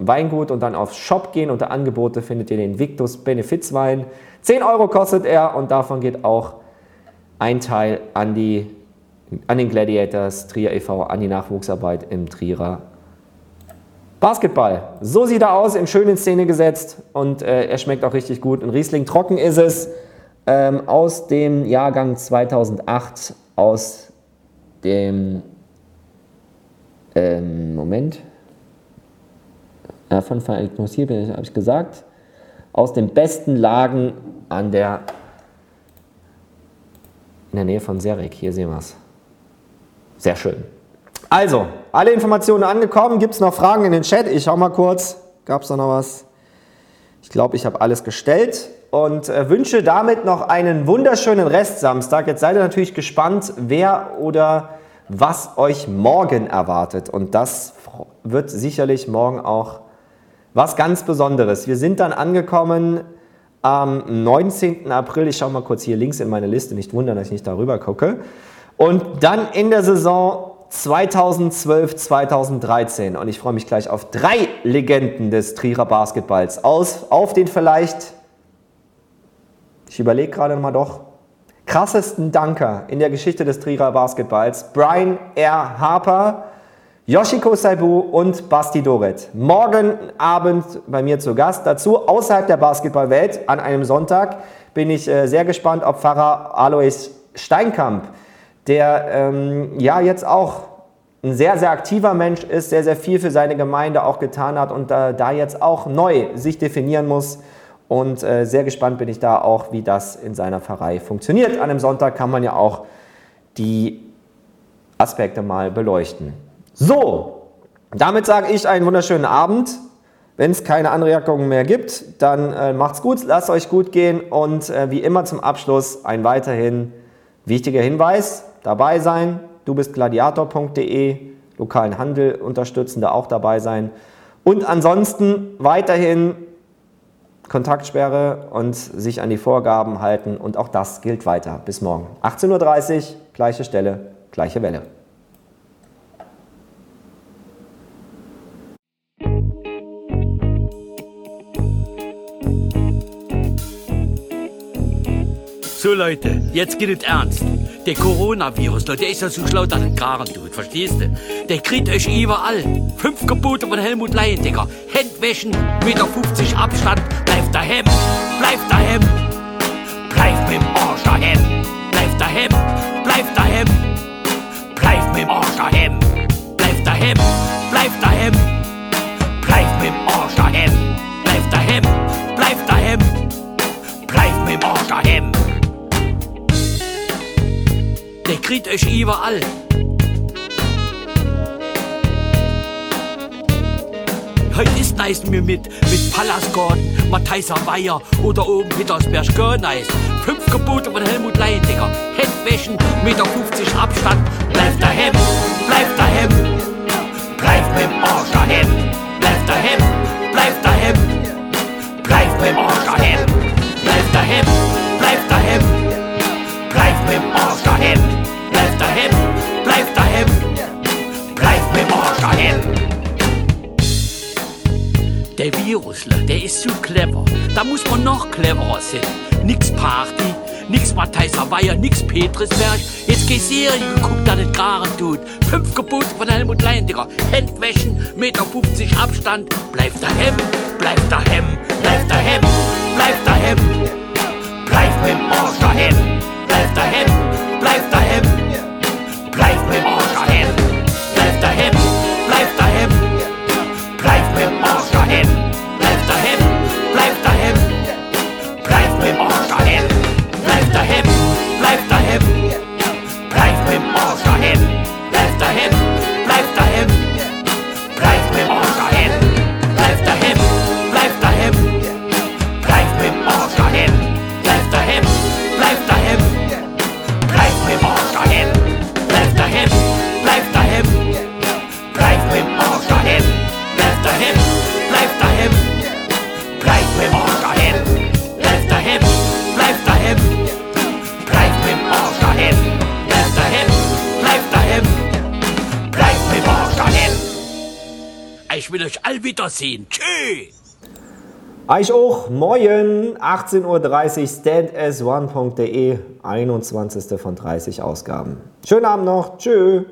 Weingut und dann auf Shop gehen. Unter Angebote findet ihr den Invictus Benefizwein. 10 Euro kostet er und davon geht auch ein Teil an, die, an den Gladiators Trier e.V., an die Nachwuchsarbeit im Trierer Basketball. So sieht er aus, in schönen Szene gesetzt und äh, er schmeckt auch richtig gut. Ein Riesling trocken ist es, ähm, aus dem Jahrgang 2008, aus dem, ähm, Moment, äh, von hier habe ich gesagt, aus den besten Lagen an der, in der Nähe von Serek. Hier sehen wir es. Sehr schön. Also, alle Informationen angekommen. Gibt es noch Fragen in den Chat? Ich schau mal kurz. Gab es da noch was? Ich glaube, ich habe alles gestellt und äh, wünsche damit noch einen wunderschönen Rest Samstag. Jetzt seid ihr natürlich gespannt, wer oder was euch morgen erwartet. Und das wird sicherlich morgen auch was ganz Besonderes. Wir sind dann angekommen am 19. April. Ich schaue mal kurz hier links in meine Liste. Nicht wundern, dass ich nicht darüber gucke. Und dann in der Saison 2012, 2013 und ich freue mich gleich auf drei Legenden des Trierer Basketballs aus, auf den vielleicht, ich überlege gerade mal doch, krassesten Danker in der Geschichte des Trierer Basketballs, Brian R. Harper, Yoshiko Saibu und Basti Doret. Morgen Abend bei mir zu Gast. Dazu außerhalb der Basketballwelt an einem Sonntag bin ich sehr gespannt, ob Pfarrer Alois Steinkamp, der ähm, ja jetzt auch ein sehr, sehr aktiver Mensch ist, sehr, sehr viel für seine Gemeinde auch getan hat und äh, da jetzt auch neu sich definieren muss. Und äh, sehr gespannt bin ich da auch, wie das in seiner Pfarrei funktioniert. An einem Sonntag kann man ja auch die Aspekte mal beleuchten. So, damit sage ich einen wunderschönen Abend. Wenn es keine Anmerkungen mehr gibt, dann äh, macht's gut, lasst euch gut gehen und äh, wie immer zum Abschluss ein weiterhin wichtiger Hinweis: dabei sein. Du bist gladiator.de, lokalen Handel unterstützen, da auch dabei sein. Und ansonsten weiterhin Kontaktsperre und sich an die Vorgaben halten und auch das gilt weiter. Bis morgen. 18.30 Uhr, gleiche Stelle, gleiche Welle. So Leute, jetzt geht es ernst. Der Coronavirus, der ist ja so schlau, dass er Garen tut, verstehst du? Der kriegt euch überall. Fünf Gebote von Helmut Laiendecker. Handwäschen, Meter 50 Abstand, bleibt daheim, bleibt daheim. Bleibt mit dem Arsch daheim, bleibt daheim, bleibt daheim. Bleibt mit dem Arsch daheim, bleibt daheim, bleibt daheim. Bleibt mit dem Arsch daheim, bleibt daheim, bleibt daheim. Bleibt mit dem Arsch daheim. Kriegt euch überall. Heute ist nice mir mit, mit Pallasgarten, Matthijser Weiher oder oben Petersberg Görneis. Fünf Gebote von Helmut Leindecker. Handwäschen, Meter 50 Abstand. Bleibt daheim, bleibt daheim. Bleibt mit Arsch daheim. Bleibt daheim, bleibt daheim. Bleibt mit Arsch daheim. Bleibt daheim, bleibt daheim. Bleibt Der Virusler, der ist zu clever. Da muss man noch cleverer sein. Nix Party, nix Matthijser Weiher, nix Petrisberg. Jetzt geh Serie geguckt, dass es Garen tut. Fünf Gebote von Helmut Leindiger. Handwäschen, Meter 50 Abstand. Bleib daheim, bleib daheim, bleib daheim, bleib daheim. Bleib mit dem Arsch daheim, bleib daheim, bleib daheim. Bleib Ich will euch all wiedersehen. Tschüss. Euch auch, morgen 18.30 Uhr stands1.de, 21. von 30 Ausgaben. Schönen Abend noch, tschüss.